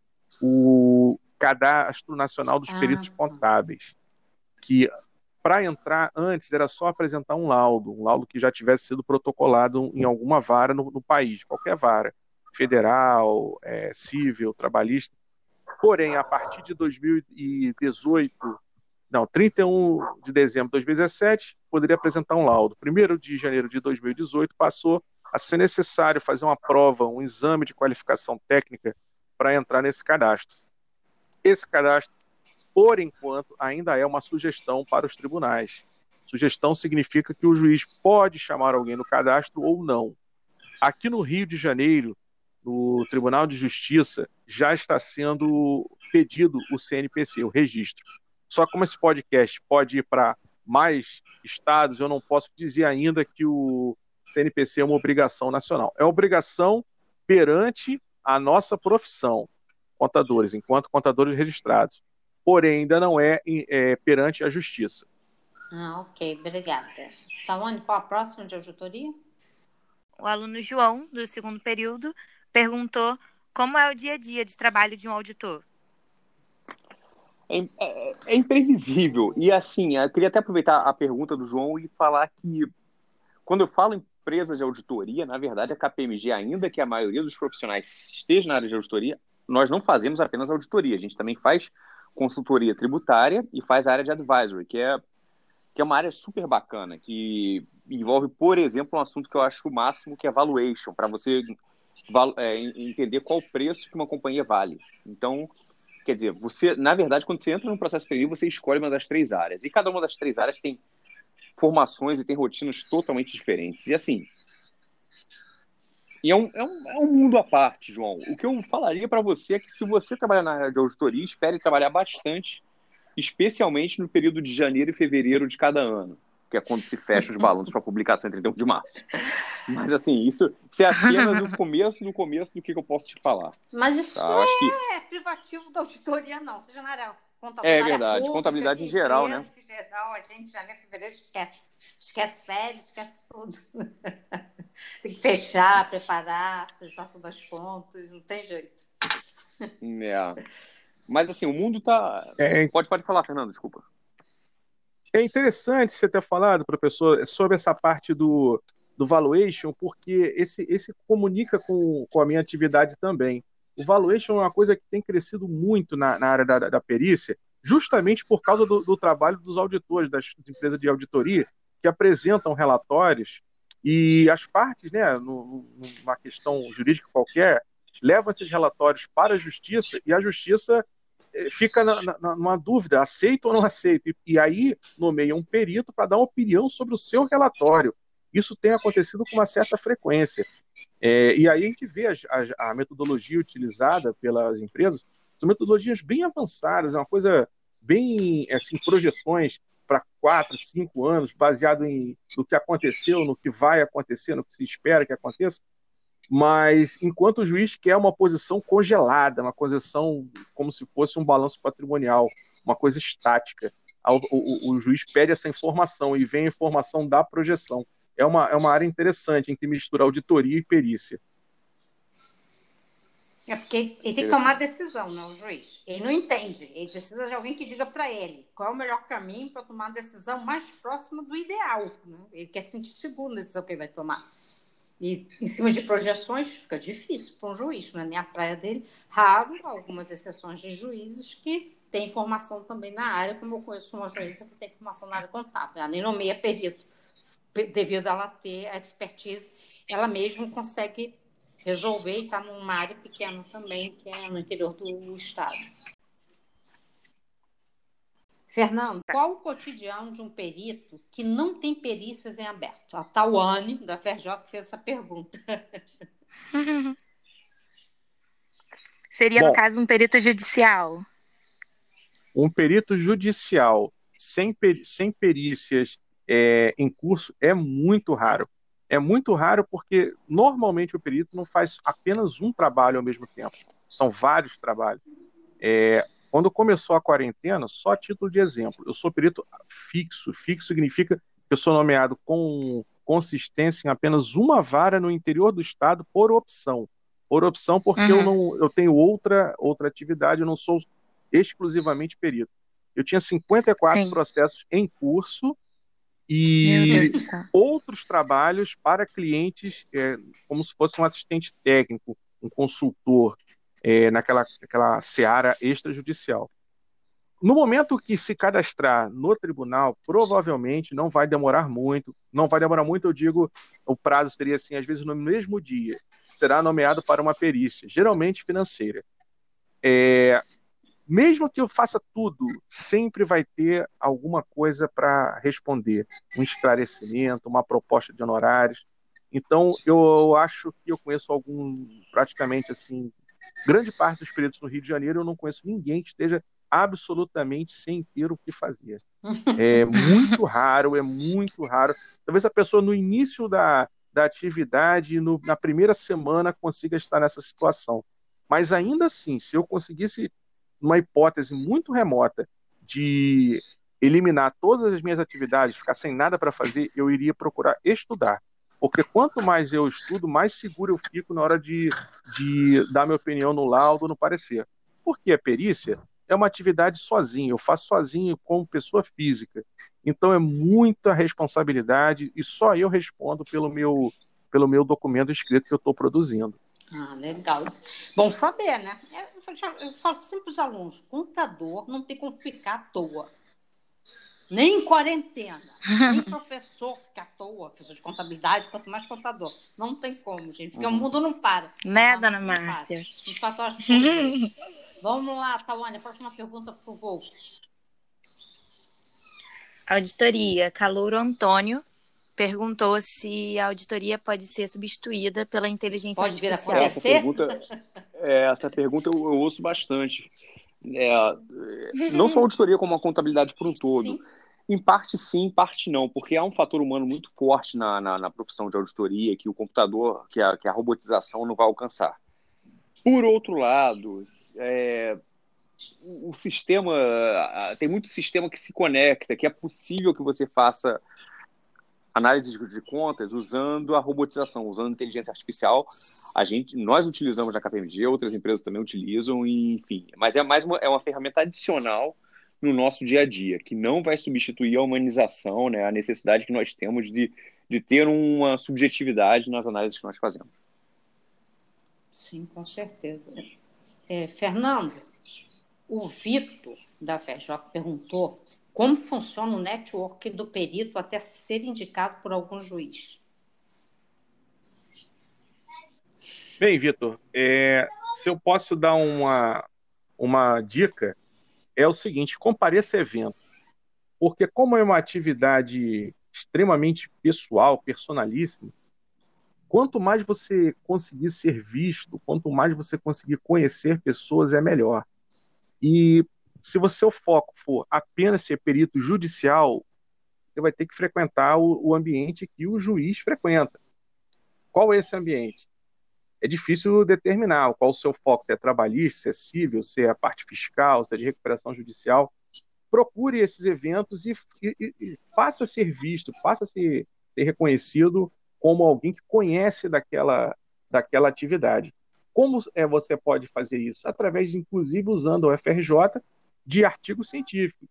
Speaker 3: o Cadastro Nacional dos Peritos ah, tá. Contábeis, que para entrar antes era só apresentar um laudo, um laudo que já tivesse sido protocolado em alguma vara no, no país, qualquer vara, federal, é, civil, trabalhista. Porém, a partir de 2018, não, 31 de dezembro de 2017, poderia apresentar um laudo. 1 de janeiro de 2018 passou a ser necessário fazer uma prova, um exame de qualificação técnica para entrar nesse cadastro. Esse cadastro, por enquanto, ainda é uma sugestão para os tribunais. Sugestão significa que o juiz pode chamar alguém no cadastro ou não. Aqui no Rio de Janeiro, no Tribunal de Justiça, já está sendo pedido o CNPC, o registro. Só como esse podcast pode ir para mais estados, eu não posso dizer ainda que o CNPC é uma obrigação nacional. É obrigação perante a nossa profissão, contadores, enquanto contadores registrados. Porém, ainda não é, é perante a justiça.
Speaker 1: Ah, ok, obrigada. Salone, qual a próxima de auditoria?
Speaker 4: O aluno João, do segundo período, perguntou como é o dia a dia de trabalho de um auditor.
Speaker 2: É, é, é, imprevisível. E assim, eu queria até aproveitar a pergunta do João e falar que quando eu falo em empresa de auditoria, na verdade, a KPMG, ainda que a maioria dos profissionais esteja na área de auditoria, nós não fazemos apenas auditoria, a gente também faz consultoria tributária e faz a área de advisory, que é, que é uma área super bacana, que envolve, por exemplo, um assunto que eu acho o máximo, que é valuation, para você é, entender qual preço que uma companhia vale. Então, quer dizer, você, na verdade, quando você entra no processo de você escolhe uma das três áreas, e cada uma das três áreas tem formações e tem rotinas totalmente diferentes. E assim. E é um, é, um, é um mundo à parte, João. O que eu falaria para você é que se você trabalhar na área de auditoria, espere trabalhar bastante, especialmente no período de janeiro e fevereiro de cada ano, que é quando se fecha os balanços para publicação em 31 de março. Mas assim, isso, isso é apenas o começo do começo do que, eu posso te falar.
Speaker 1: Mas isso tá? não é que... privativo da auditoria, não, seja na área
Speaker 2: contabilidade. É verdade, pública, contabilidade em geral, né?
Speaker 1: Em geral, a gente já em fevereiro esquece. Esquece férias, esquece tudo. (laughs) tem que fechar, preparar, apresentação das contas, não tem jeito.
Speaker 2: É. Mas assim, o mundo tá. É... Pode, pode falar, Fernando, desculpa.
Speaker 3: É interessante você ter falado, professor, sobre essa parte do, do valuation, porque esse, esse comunica com, com a minha atividade também. O valuation é uma coisa que tem crescido muito na, na área da, da, perícia, justamente por causa do, do trabalho dos auditores, das empresas de auditoria, que apresentam relatórios e as partes, né, numa questão jurídica qualquer, levam esses relatórios para a justiça e a justiça eh, fica na, na, numa dúvida, aceita ou não aceita. E, e aí nomeia um perito para dar uma opinião sobre o seu relatório. Isso tem acontecido com uma certa frequência. É, e aí a gente vê a, metodologia utilizada pelas empresas, são metodologias bem avançadas, é uma coisa bem, assim, projeções para quatro, cinco anos, baseado em no que aconteceu, no que vai acontecer, no que se espera que aconteça. Mas enquanto o juiz quer uma posição congelada, uma posição como se fosse um balanço patrimonial, uma coisa estática. o, o, o, juiz pede essa informação e vem a informação da projeção. É uma, é uma área interessante em que mistura auditoria e perícia.
Speaker 1: É porque ele tem que tomar decisão, né, o juiz. Ele não entende. Ele precisa de alguém que diga para ele qual é o melhor caminho para tomar a decisão mais próxima do ideal. Né? Ele quer sentir seguro na decisão que ele vai tomar. E em cima de projeções fica difícil para um juiz, não é nem a praia dele. Raro, algumas exceções de juízes que têm formação também na área, como eu conheço uma juíza que tem formação na área contábil. Ela nem nomeia perito, devido a ela ter a expertise, ela mesma consegue resolver e está numa área pequena também, que é no interior do estado. Fernando, qual o cotidiano de um perito que não tem perícias em aberto? A Tawane, da FRJ, fez essa pergunta. (laughs)
Speaker 4: Seria, Bom, no caso, um perito judicial?
Speaker 3: Um perito judicial sem, per sem perícias é, em curso é muito raro é muito raro porque normalmente o perito não faz apenas um trabalho ao mesmo tempo, são vários trabalhos. É, quando começou a quarentena, só a título de exemplo, eu sou perito fixo. Fixo significa que eu sou nomeado com consistência em apenas uma vara no interior do estado por opção. Por opção, porque uhum. eu não eu tenho outra outra atividade, eu não sou exclusivamente perito. Eu tinha 54 Sim. processos em curso e outros trabalhos para clientes, é, como se fosse um assistente técnico, um consultor, é, naquela, naquela seara extrajudicial. No momento que se cadastrar no tribunal, provavelmente não vai demorar muito. Não vai demorar muito, eu digo, o prazo seria assim, às vezes no mesmo dia. Será nomeado para uma perícia, geralmente financeira. É, mesmo que eu faça tudo, sempre vai ter alguma coisa para responder, um esclarecimento, uma proposta de honorários. Então, eu acho que eu conheço algum, praticamente assim, grande parte dos peritos no Rio de Janeiro, eu não conheço ninguém que esteja absolutamente sem ter o que fazer. (laughs) É muito raro, é muito raro. Talvez a pessoa no início da, da atividade, no, na primeira semana, consiga estar nessa situação. Mas ainda assim, se eu conseguisse numa hipótese muito remota de eliminar todas as minhas atividades, ficar sem nada para fazer, eu iria procurar estudar. Porque quanto mais eu estudo, mais seguro eu fico na hora de, de dar minha opinião no laudo, no parecer. Porque a perícia é uma atividade sozinho, eu faço sozinho como pessoa física. Então é muita responsabilidade e só eu respondo pelo meu, pelo meu documento escrito que eu estou produzindo.
Speaker 1: Ah, legal. Bom saber, né? Eu falo sempre para os alunos: contador não tem como ficar à toa. Nem em quarentena. Nem (laughs) professor fica à toa, professor de contabilidade, quanto mais contador. Não tem como, gente, porque uhum. o mundo não para.
Speaker 4: Né, dona Márcia?
Speaker 1: Os quatro (laughs) Vamos lá, Tawane, próxima pergunta para o Wolf.
Speaker 4: Auditoria, Calouro Antônio perguntou se a auditoria pode ser substituída pela inteligência pode artificial.
Speaker 2: Essa pergunta, é, essa pergunta eu, eu ouço bastante. É, não só a auditoria, como a contabilidade por um todo. Sim. Em parte sim, em parte não, porque há um fator humano muito forte na, na, na profissão de auditoria que o computador, que a, que a robotização não vai alcançar. Por outro lado, é, o sistema, tem muito sistema que se conecta, que é possível que você faça análise de contas usando a robotização, usando a inteligência artificial. A gente, nós utilizamos na KPMG, outras empresas também utilizam, enfim. Mas é mais uma, é uma ferramenta adicional no nosso dia a dia, que não vai substituir a humanização, né, a necessidade que nós temos de, de ter uma subjetividade nas análises que nós fazemos.
Speaker 1: Sim, com certeza. É, Fernando, o Vitor da FEJOC perguntou como funciona o network do perito até ser indicado por algum juiz?
Speaker 3: Bem, Vitor, é, se eu posso dar uma, uma dica, é o seguinte: compareça a eventos. Porque, como é uma atividade extremamente pessoal, personalíssima, quanto mais você conseguir ser visto, quanto mais você conseguir conhecer pessoas, é melhor. E se o seu foco for apenas ser perito judicial, você vai ter que frequentar o, o ambiente que o juiz frequenta. Qual é esse ambiente? É difícil determinar qual o seu foco, se é trabalhista, se é civil, se é a parte fiscal, se é de recuperação judicial. procure esses eventos e, e, e passe a ser visto, passe a ser, ser reconhecido como alguém que conhece daquela, daquela atividade. Como é, você pode fazer isso? Através, inclusive, usando o FRJ de artigos científicos.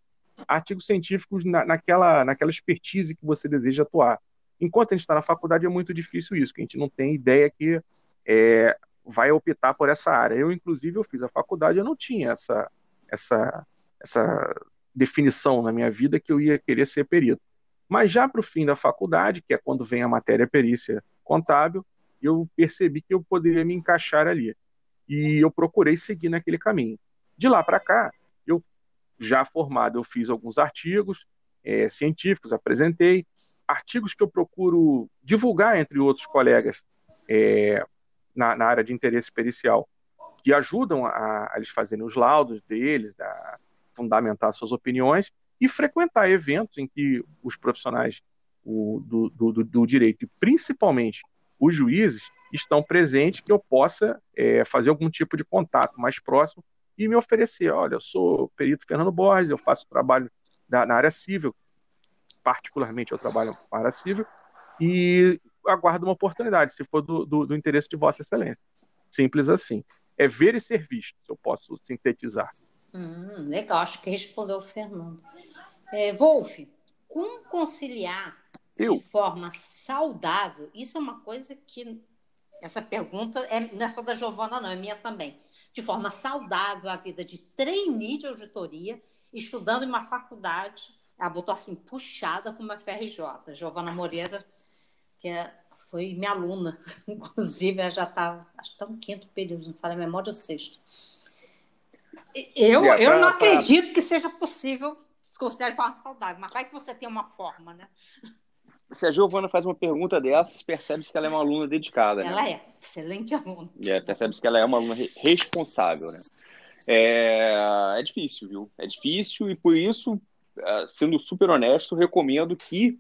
Speaker 3: Artigos científicos na, naquela, naquela expertise que você deseja atuar. Enquanto a gente está na faculdade, é muito difícil isso, que a gente não tem ideia que é, vai optar por essa área. Eu, inclusive, eu fiz a faculdade, eu não tinha essa, essa, essa definição na minha vida que eu ia querer ser perito. Mas já para o fim da faculdade, que é quando vem a matéria perícia contábil, eu percebi que eu poderia me encaixar ali. E eu procurei seguir naquele caminho. De lá para cá, já formado, eu fiz alguns artigos é, científicos, apresentei, artigos que eu procuro divulgar entre outros colegas é, na, na, área de interesse pericial, que ajudam a, a eles fazerem os laudos deles, a fundamentar suas opiniões e frequentar eventos em que os profissionais o, do, do, do, direito, e principalmente os juízes, estão presentes, que eu possa é, fazer algum tipo de contato mais próximo e me oferecer. Olha, eu sou perito Fernando Borges, eu faço trabalho na, na área civil, particularmente eu trabalho com área civil, e aguardo uma oportunidade, se for do, do, do, interesse de Vossa Excelência. Simples assim. É ver e ser visto, se eu posso sintetizar.
Speaker 1: Hum, legal, acho que respondeu o Fernando. É, Wolf, como conciliar eu? de forma saudável? Isso é uma coisa que. Essa pergunta é, não é só da Giovana, não, é minha também. De forma saudável, a vida de trainee de auditoria, estudando em uma faculdade ela botou assim, puxada com uma FRJ. Giovana Moreira, que é, foi minha aluna, (laughs) inclusive, ela já está, acho que está no quinto período, não falo a memória, ou sexto. Eu, eu não acredito que seja possível se considerar de forma saudável, mas vai que você tem uma forma, né?
Speaker 2: Se a Giovana faz uma pergunta dessas, percebe-se que ela é uma aluna dedicada.
Speaker 1: Né? Ela né? é, excelente aluna.
Speaker 2: É, percebe-se que ela é uma aluna responsável, né? É, é difícil, viu? É difícil e por isso ah, sendo super honesto, recomendo que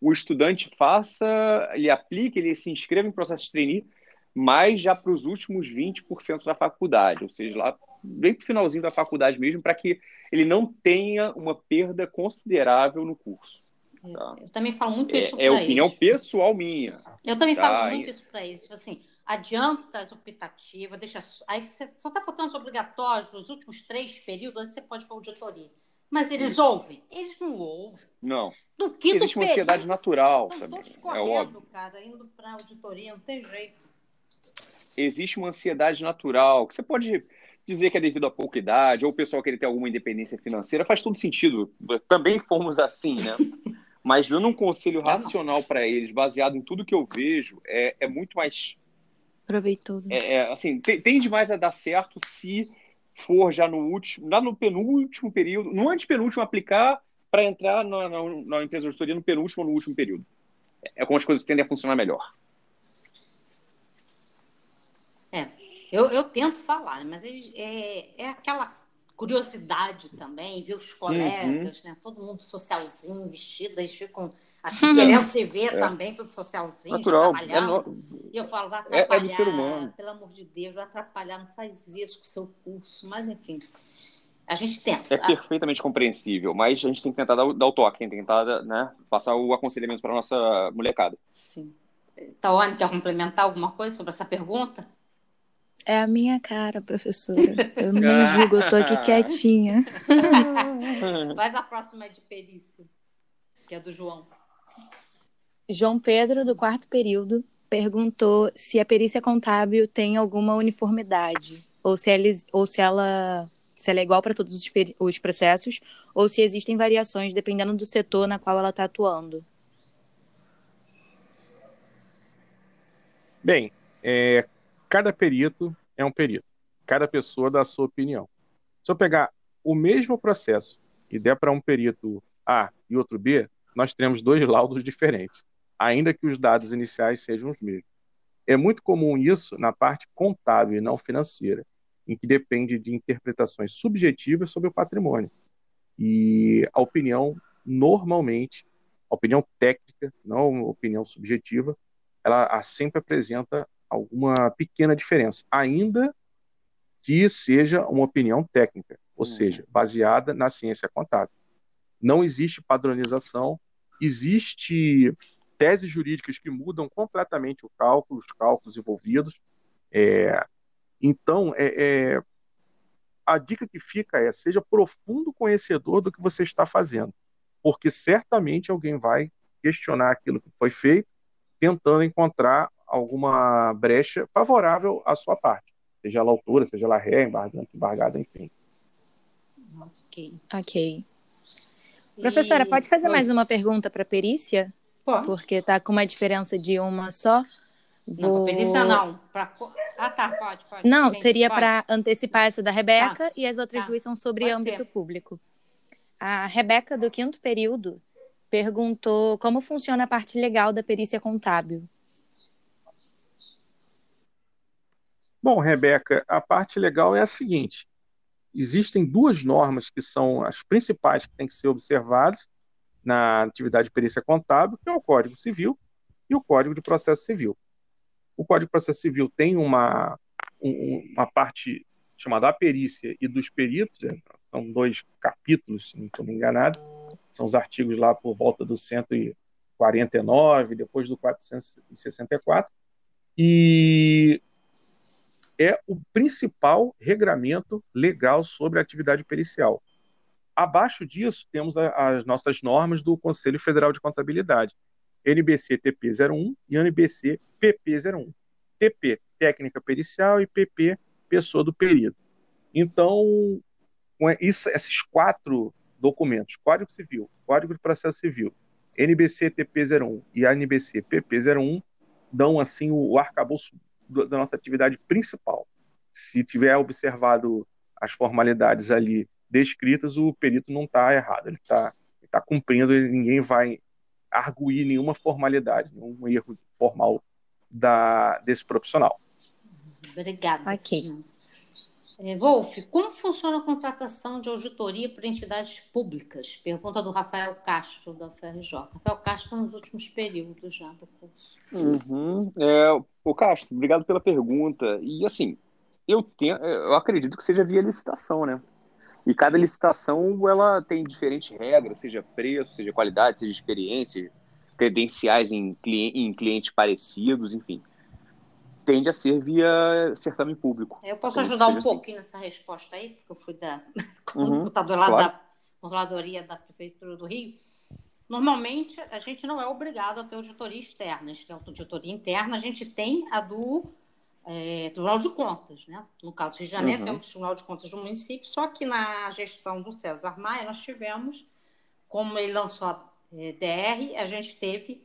Speaker 2: o estudante faça, ele aplique, ele se inscreva em processo de trainee, mas já para os últimos 20% da faculdade, ou seja, lá bem para o finalzinho da faculdade mesmo, para que ele não tenha uma perda considerável no curso.
Speaker 1: É, tá? Eu também falo muito isso
Speaker 2: É, é opinião eles. pessoal minha.
Speaker 1: Eu também tá? falo muito isso para eles. Tipo assim, adianta as optativas, deixa. Aí você só está faltando os obrigatórios dos últimos três períodos, aí você pode ir para auditoria. Mas eles ouvem? Eles não ouvem.
Speaker 2: Não. Do que Existe uma ansiedade natural Estão também. Todos é correndo, é óbvio.
Speaker 1: cara, indo para auditoria, não tem jeito.
Speaker 2: Existe uma ansiedade natural, que você pode dizer que é devido a pouca idade, ou o pessoal querer ter alguma independência financeira, faz todo sentido. Também fomos assim, né? (laughs) Mas dando um conselho racional para eles, baseado em tudo que eu vejo, é, é muito mais.
Speaker 4: Proveitoso.
Speaker 2: É, é, assim, tende mais a dar certo se for já no último, lá no penúltimo período, no antepenúltimo aplicar para entrar na, na, na, empresa de auditoria no penúltimo ou no último período. É como as coisas tendem a funcionar melhor.
Speaker 1: É, eu, eu tento falar, mas é, é aquela curiosidade também, ver os colegas, uhum. né? Todo mundo socialzinho, vestido, eles ficam acho que querendo se ver é. também, tudo socialzinho,
Speaker 2: Natural. É no...
Speaker 1: E eu falo, vai atrapalhar, é, é do ser humano. pelo amor de Deus, vai atrapalhar, não faz isso com o seu curso, mas enfim. A gente tenta.
Speaker 2: É perfeitamente compreensível, mas a gente tem que tentar dar o, dar o toque, tem que tentar né, passar o aconselhamento para nossa molecada.
Speaker 1: Sim. Tawane, quer complementar alguma coisa sobre essa pergunta?
Speaker 4: É a minha cara, professora. Eu não me julgo, eu tô aqui (laughs) quietinha. (laughs)
Speaker 1: Faz a próxima de perícia, que é do João.
Speaker 4: João Pedro, do quarto período, perguntou se a perícia contábil tem alguma uniformidade, ou se ela, ou se ela, se ela é igual para todos os, os processos, ou se existem variações dependendo do setor na qual ela está atuando.
Speaker 3: Bem, é, cada perito é um perito. Cada pessoa dá a sua opinião. Se eu pegar o mesmo processo e der para um perito A e outro B, nós teremos dois (laughs) laudos diferentes, ainda que os dados iniciais sejam os mesmos. É muito comum isso na parte contábil e não financeira, em que depende de interpretações subjetivas sobre o patrimônio. E a opinião, normalmente, a opinião técnica, não a opinião subjetiva, ela sempre apresenta alguma pequena diferença, ainda que seja uma opinião técnica, ou uhum. seja, baseada na ciência contábil. não existe padronização, existe teses jurídicas que mudam completamente o cálculo, os cálculos envolvidos. É, então, é, é, a dica que fica é seja profundo conhecedor do que você está fazendo, porque certamente alguém vai questionar aquilo que foi feito, tentando encontrar alguma brecha favorável à sua parte, seja lá altura, seja lá ré, embargada, embargada, enfim.
Speaker 4: Ok. Ok. Professora, pode fazer mais uma pergunta para a perícia?
Speaker 1: Pode.
Speaker 4: Porque tá com uma diferença de uma só.
Speaker 1: Vou... Não, perícia não. Pra... Ah, tá, pode, pode.
Speaker 4: Não, Entendi. seria para antecipar essa da Rebeca tá. e as outras tá. duas são sobre pode âmbito ser. público. A Rebeca, do quinto período, perguntou como funciona a parte legal da perícia contábil.
Speaker 3: Bom, Rebeca, a parte legal é a seguinte: existem duas normas que são as principais que têm que ser observadas na atividade de perícia contábil, que é o Código Civil e o Código de Processo Civil. O Código de Processo Civil tem uma, uma parte chamada a perícia e dos peritos, é, são dois capítulos, se não estou me enganado, são os artigos lá por volta do 149, depois do 464, e é o principal regramento legal sobre a atividade pericial. Abaixo disso, temos as nossas normas do Conselho Federal de Contabilidade, NBC TP 01 e NBC PP 01. TP, técnica pericial, e PP, pessoa do perito. Então, com isso, esses quatro documentos, Código Civil, Código de Processo Civil, NBC TP 01 e NBC PP 01, dão assim o arcabouço da nossa atividade principal. Se tiver observado as formalidades ali descritas, o perito não está errado, ele está tá cumprindo, e ninguém vai arguir nenhuma formalidade, nenhum erro formal da, desse profissional.
Speaker 1: Obrigada.
Speaker 4: Ok.
Speaker 1: É, Wolf, como funciona a contratação de auditoria por entidades públicas? Pergunta do Rafael Castro, da FRJ. Rafael Castro nos últimos períodos já do curso.
Speaker 2: Uhum. É, o Castro, obrigado pela pergunta. E assim, eu, tenho, eu acredito que seja via licitação, né? E cada licitação ela tem diferentes regras, seja preço, seja qualidade, seja experiência, credenciais em, cliente, em clientes parecidos, enfim tende a ser via certame público.
Speaker 1: Eu posso ajudar um assim. pouquinho nessa resposta aí, porque eu fui da (laughs) uhum, claro. da Controladoria da Prefeitura do Rio. Normalmente, a gente não é obrigado a ter auditoria externa. A gente tem auditoria interna, a gente tem a do é, Tribunal de Contas. Né? No caso do Rio de Janeiro, uhum. temos o Tribunal de Contas do município, só que na gestão do César Maia, nós tivemos, como ele lançou a é, DR, a gente teve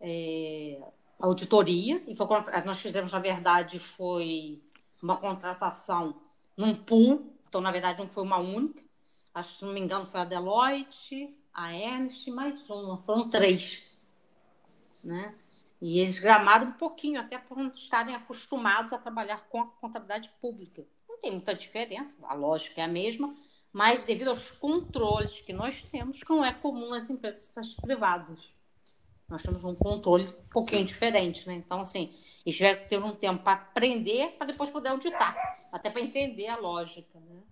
Speaker 1: é, auditoria, e foi, nós fizemos, na verdade, foi uma contratação num pool, então, na verdade, não foi uma única, acho se não me engano, foi a Deloitte, a Ernst, mais uma, foram três, né? E eles gramaram um pouquinho, até por não estarem acostumados a trabalhar com a contabilidade pública. Não tem muita diferença, a lógica é a mesma, mas devido aos controles que nós temos, que não é comum nas empresas privadas. Nós temos um controle um pouquinho Sim. diferente, né? Então, assim, eles tiveram que ter um tempo para aprender, para depois poder auditar, até para entender a lógica, né?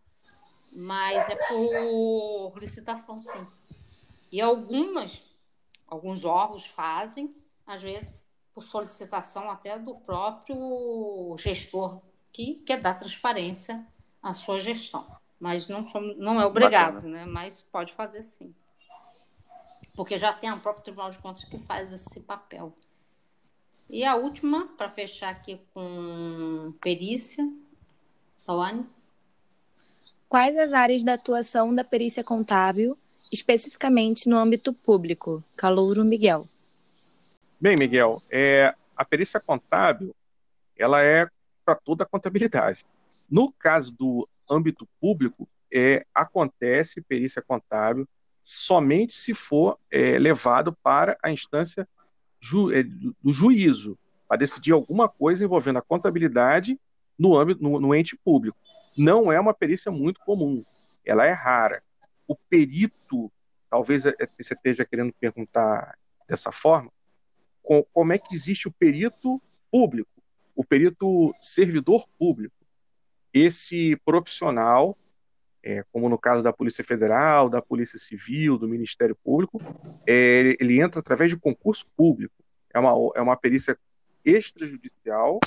Speaker 1: Mas é por licitação, sim. E algumas, alguns órgãos fazem, às vezes, por solicitação até do próprio gestor, que quer dar transparência à sua gestão. Mas não, somos, não é obrigado, Bacana. né? Mas pode fazer sim porque já tem o próprio Tribunal de Contas que faz esse papel. E a última, para fechar aqui com perícia, Tawane.
Speaker 4: Quais as áreas da atuação da perícia contábil, especificamente no âmbito público? Calouro Miguel.
Speaker 3: Bem, Miguel, é, a perícia contábil ela é para toda a contabilidade. No caso do âmbito público, é, acontece perícia contábil somente se for é, levado para a instância ju, é, do juízo, para decidir alguma coisa envolvendo a contabilidade no, âmbito, no, no ente público. Não é uma perícia muito comum, ela é rara. O perito, talvez é, você esteja querendo perguntar dessa forma, como é que existe o perito público, o perito servidor público. Esse profissional é, como no caso da Polícia Federal, da Polícia Civil, do Ministério Público, é, ele, ele, entra através de concurso público. É uma, é uma perícia extrajudicial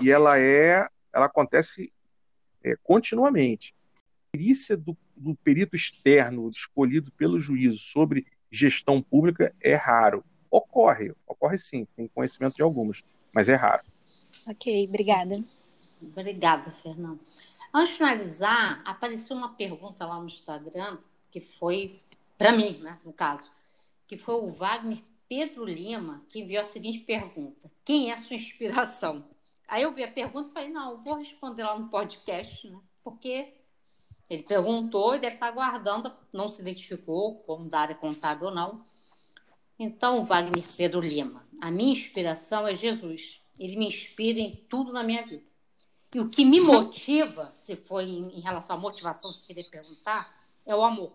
Speaker 3: e ela é ela acontece é, continuamente. A perícia do, do perito externo escolhido pelo juízo sobre gestão pública é raro. Ocorre, ocorre sim, tem conhecimento de algumas, mas é raro.
Speaker 4: Ok, obrigada.
Speaker 1: Obrigada, Fernando. Antes de finalizar, apareceu uma pergunta lá no Instagram, que foi para mim, né, no caso, que foi o Wagner Pedro Lima, que enviou a seguinte pergunta: Quem é a sua inspiração? Aí eu vi a pergunta e falei: Não, eu vou responder lá no podcast, né? Porque ele perguntou e deve estar aguardando, não se identificou como da área contábil ou não. Então, Wagner Pedro Lima, a minha inspiração é Jesus. Ele me inspira em tudo na minha vida. E o que me (laughs) motiva, se for em, em relação à motivação, se querer perguntar, é o amor.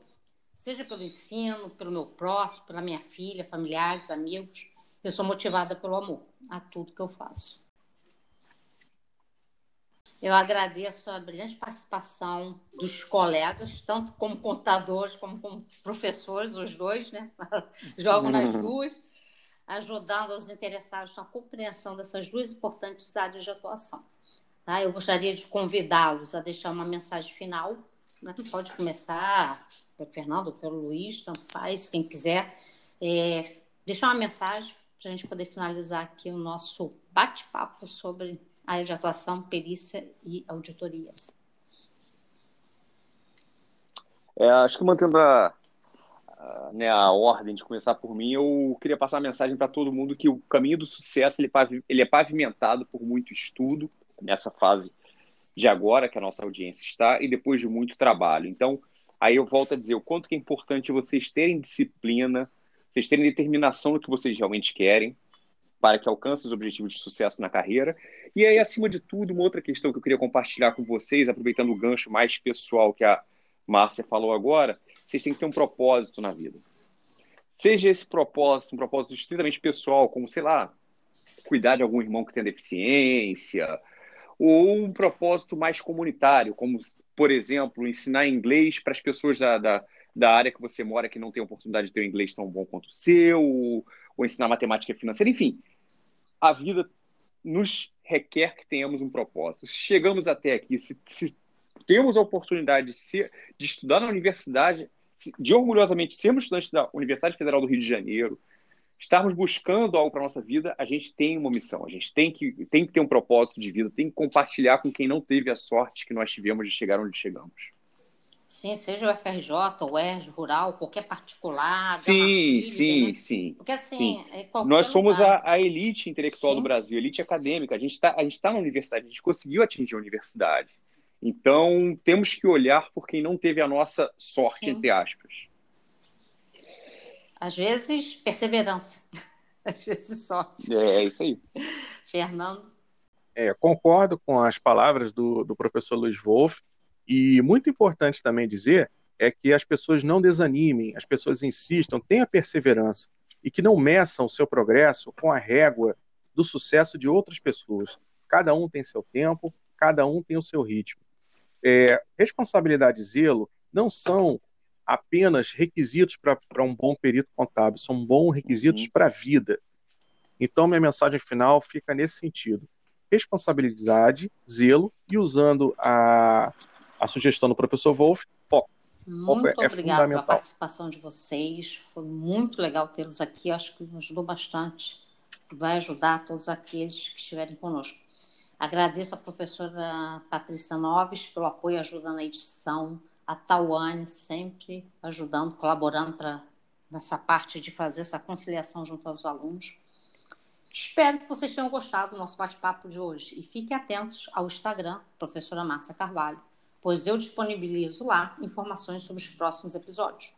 Speaker 1: Seja pelo ensino, pelo meu próximo, pela minha filha, familiares, amigos. Eu sou motivada pelo amor a tudo que eu faço. Eu agradeço a brilhante participação dos colegas, tanto como contadores como como professores, os dois, né? (laughs) Jogam nas duas, ajudando os interessados na compreensão dessas duas importantes áreas de atuação. Tá? Eu gostaria de convidá-los a deixar uma mensagem final. Né? Pode começar pelo Fernando pelo Luiz, tanto faz, quem quiser. É, deixar uma mensagem para a gente poder finalizar aqui o nosso bate-papo sobre área de atuação, perícia e auditoria.
Speaker 2: É, acho que mantendo a, a, né, a ordem de começar por mim, eu queria passar a mensagem para todo mundo que o caminho do sucesso ele, ele é pavimentado por muito estudo, nessa fase de agora que a nossa audiência está e depois de muito trabalho. Então, aí eu volto a dizer o quanto que é importante vocês terem disciplina, vocês terem determinação no que vocês realmente querem para que alcancem os objetivos de sucesso na carreira. E aí, acima de tudo, uma outra questão que eu queria compartilhar com vocês, aproveitando o gancho mais pessoal que a Márcia falou agora, vocês têm que ter um propósito na vida. Seja esse propósito um propósito estritamente pessoal, como, sei lá, cuidar de algum irmão que tem deficiência, ou um propósito mais comunitário, como, por exemplo, ensinar inglês para as pessoas da, da, da, área que você mora que não tem oportunidade de ter um inglês tão bom quanto o seu, ou, ou ensinar matemática financeira, enfim. A vida nos requer que tenhamos um propósito. Se chegamos até aqui, se, se temos a oportunidade de, ser, de estudar na universidade, de orgulhosamente sermos estudantes da Universidade Federal do Rio de Janeiro, estarmos buscando algo para a nossa vida, a gente tem uma missão, a gente tem que, tem que ter um propósito de vida, tem que compartilhar com quem não teve a sorte que nós tivemos de chegar onde chegamos.
Speaker 1: Sim, seja o FRJ, o ERJ, Rural, qualquer particular.
Speaker 2: Sim, sim, né? sim.
Speaker 1: Porque assim,
Speaker 2: sim.
Speaker 1: É
Speaker 2: nós somos a, a, elite intelectual sim. do Brasil, a elite acadêmica. A gente está tá na universidade, a gente conseguiu atingir a universidade. Então, temos que olhar por quem não teve a nossa sorte, sim. entre aspas.
Speaker 1: Às vezes, perseverança. (laughs) Às vezes, sorte.
Speaker 2: É, é isso aí.
Speaker 1: Fernando?
Speaker 3: É, concordo com as palavras do, do professor Luiz Wolff. E muito importante também dizer é que as pessoas não desanimem, as pessoas insistam, tenham perseverança e que não meçam o seu progresso com a régua do sucesso de outras pessoas. Cada um tem seu tempo, cada um tem o seu ritmo. É, responsabilidade e zelo não são apenas requisitos para um bom perito contábil, são bons requisitos uhum. para a vida. Então, minha mensagem final fica nesse sentido: responsabilidade, zelo e usando a, a sugestão do professor Wolff, foco.
Speaker 1: Muito é obrigada pela participação de vocês. Foi muito legal tê-los aqui. acho que nos ajudou bastante. Vai ajudar todos aqueles que estiverem conosco. Agradeço a professora Patrícia Noves pelo apoio e ajuda na edição a Tawane sempre ajudando, colaborando para nessa parte de fazer essa conciliação junto aos alunos. Espero que vocês tenham gostado do nosso bate-papo de hoje e fiquem atentos ao Instagram, professora Márcia Carvalho, pois eu disponibilizo lá informações sobre os próximos episódios.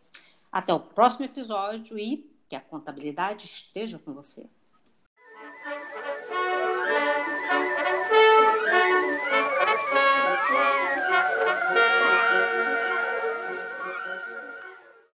Speaker 1: Até o próximo episódio e que a contabilidade esteja com você.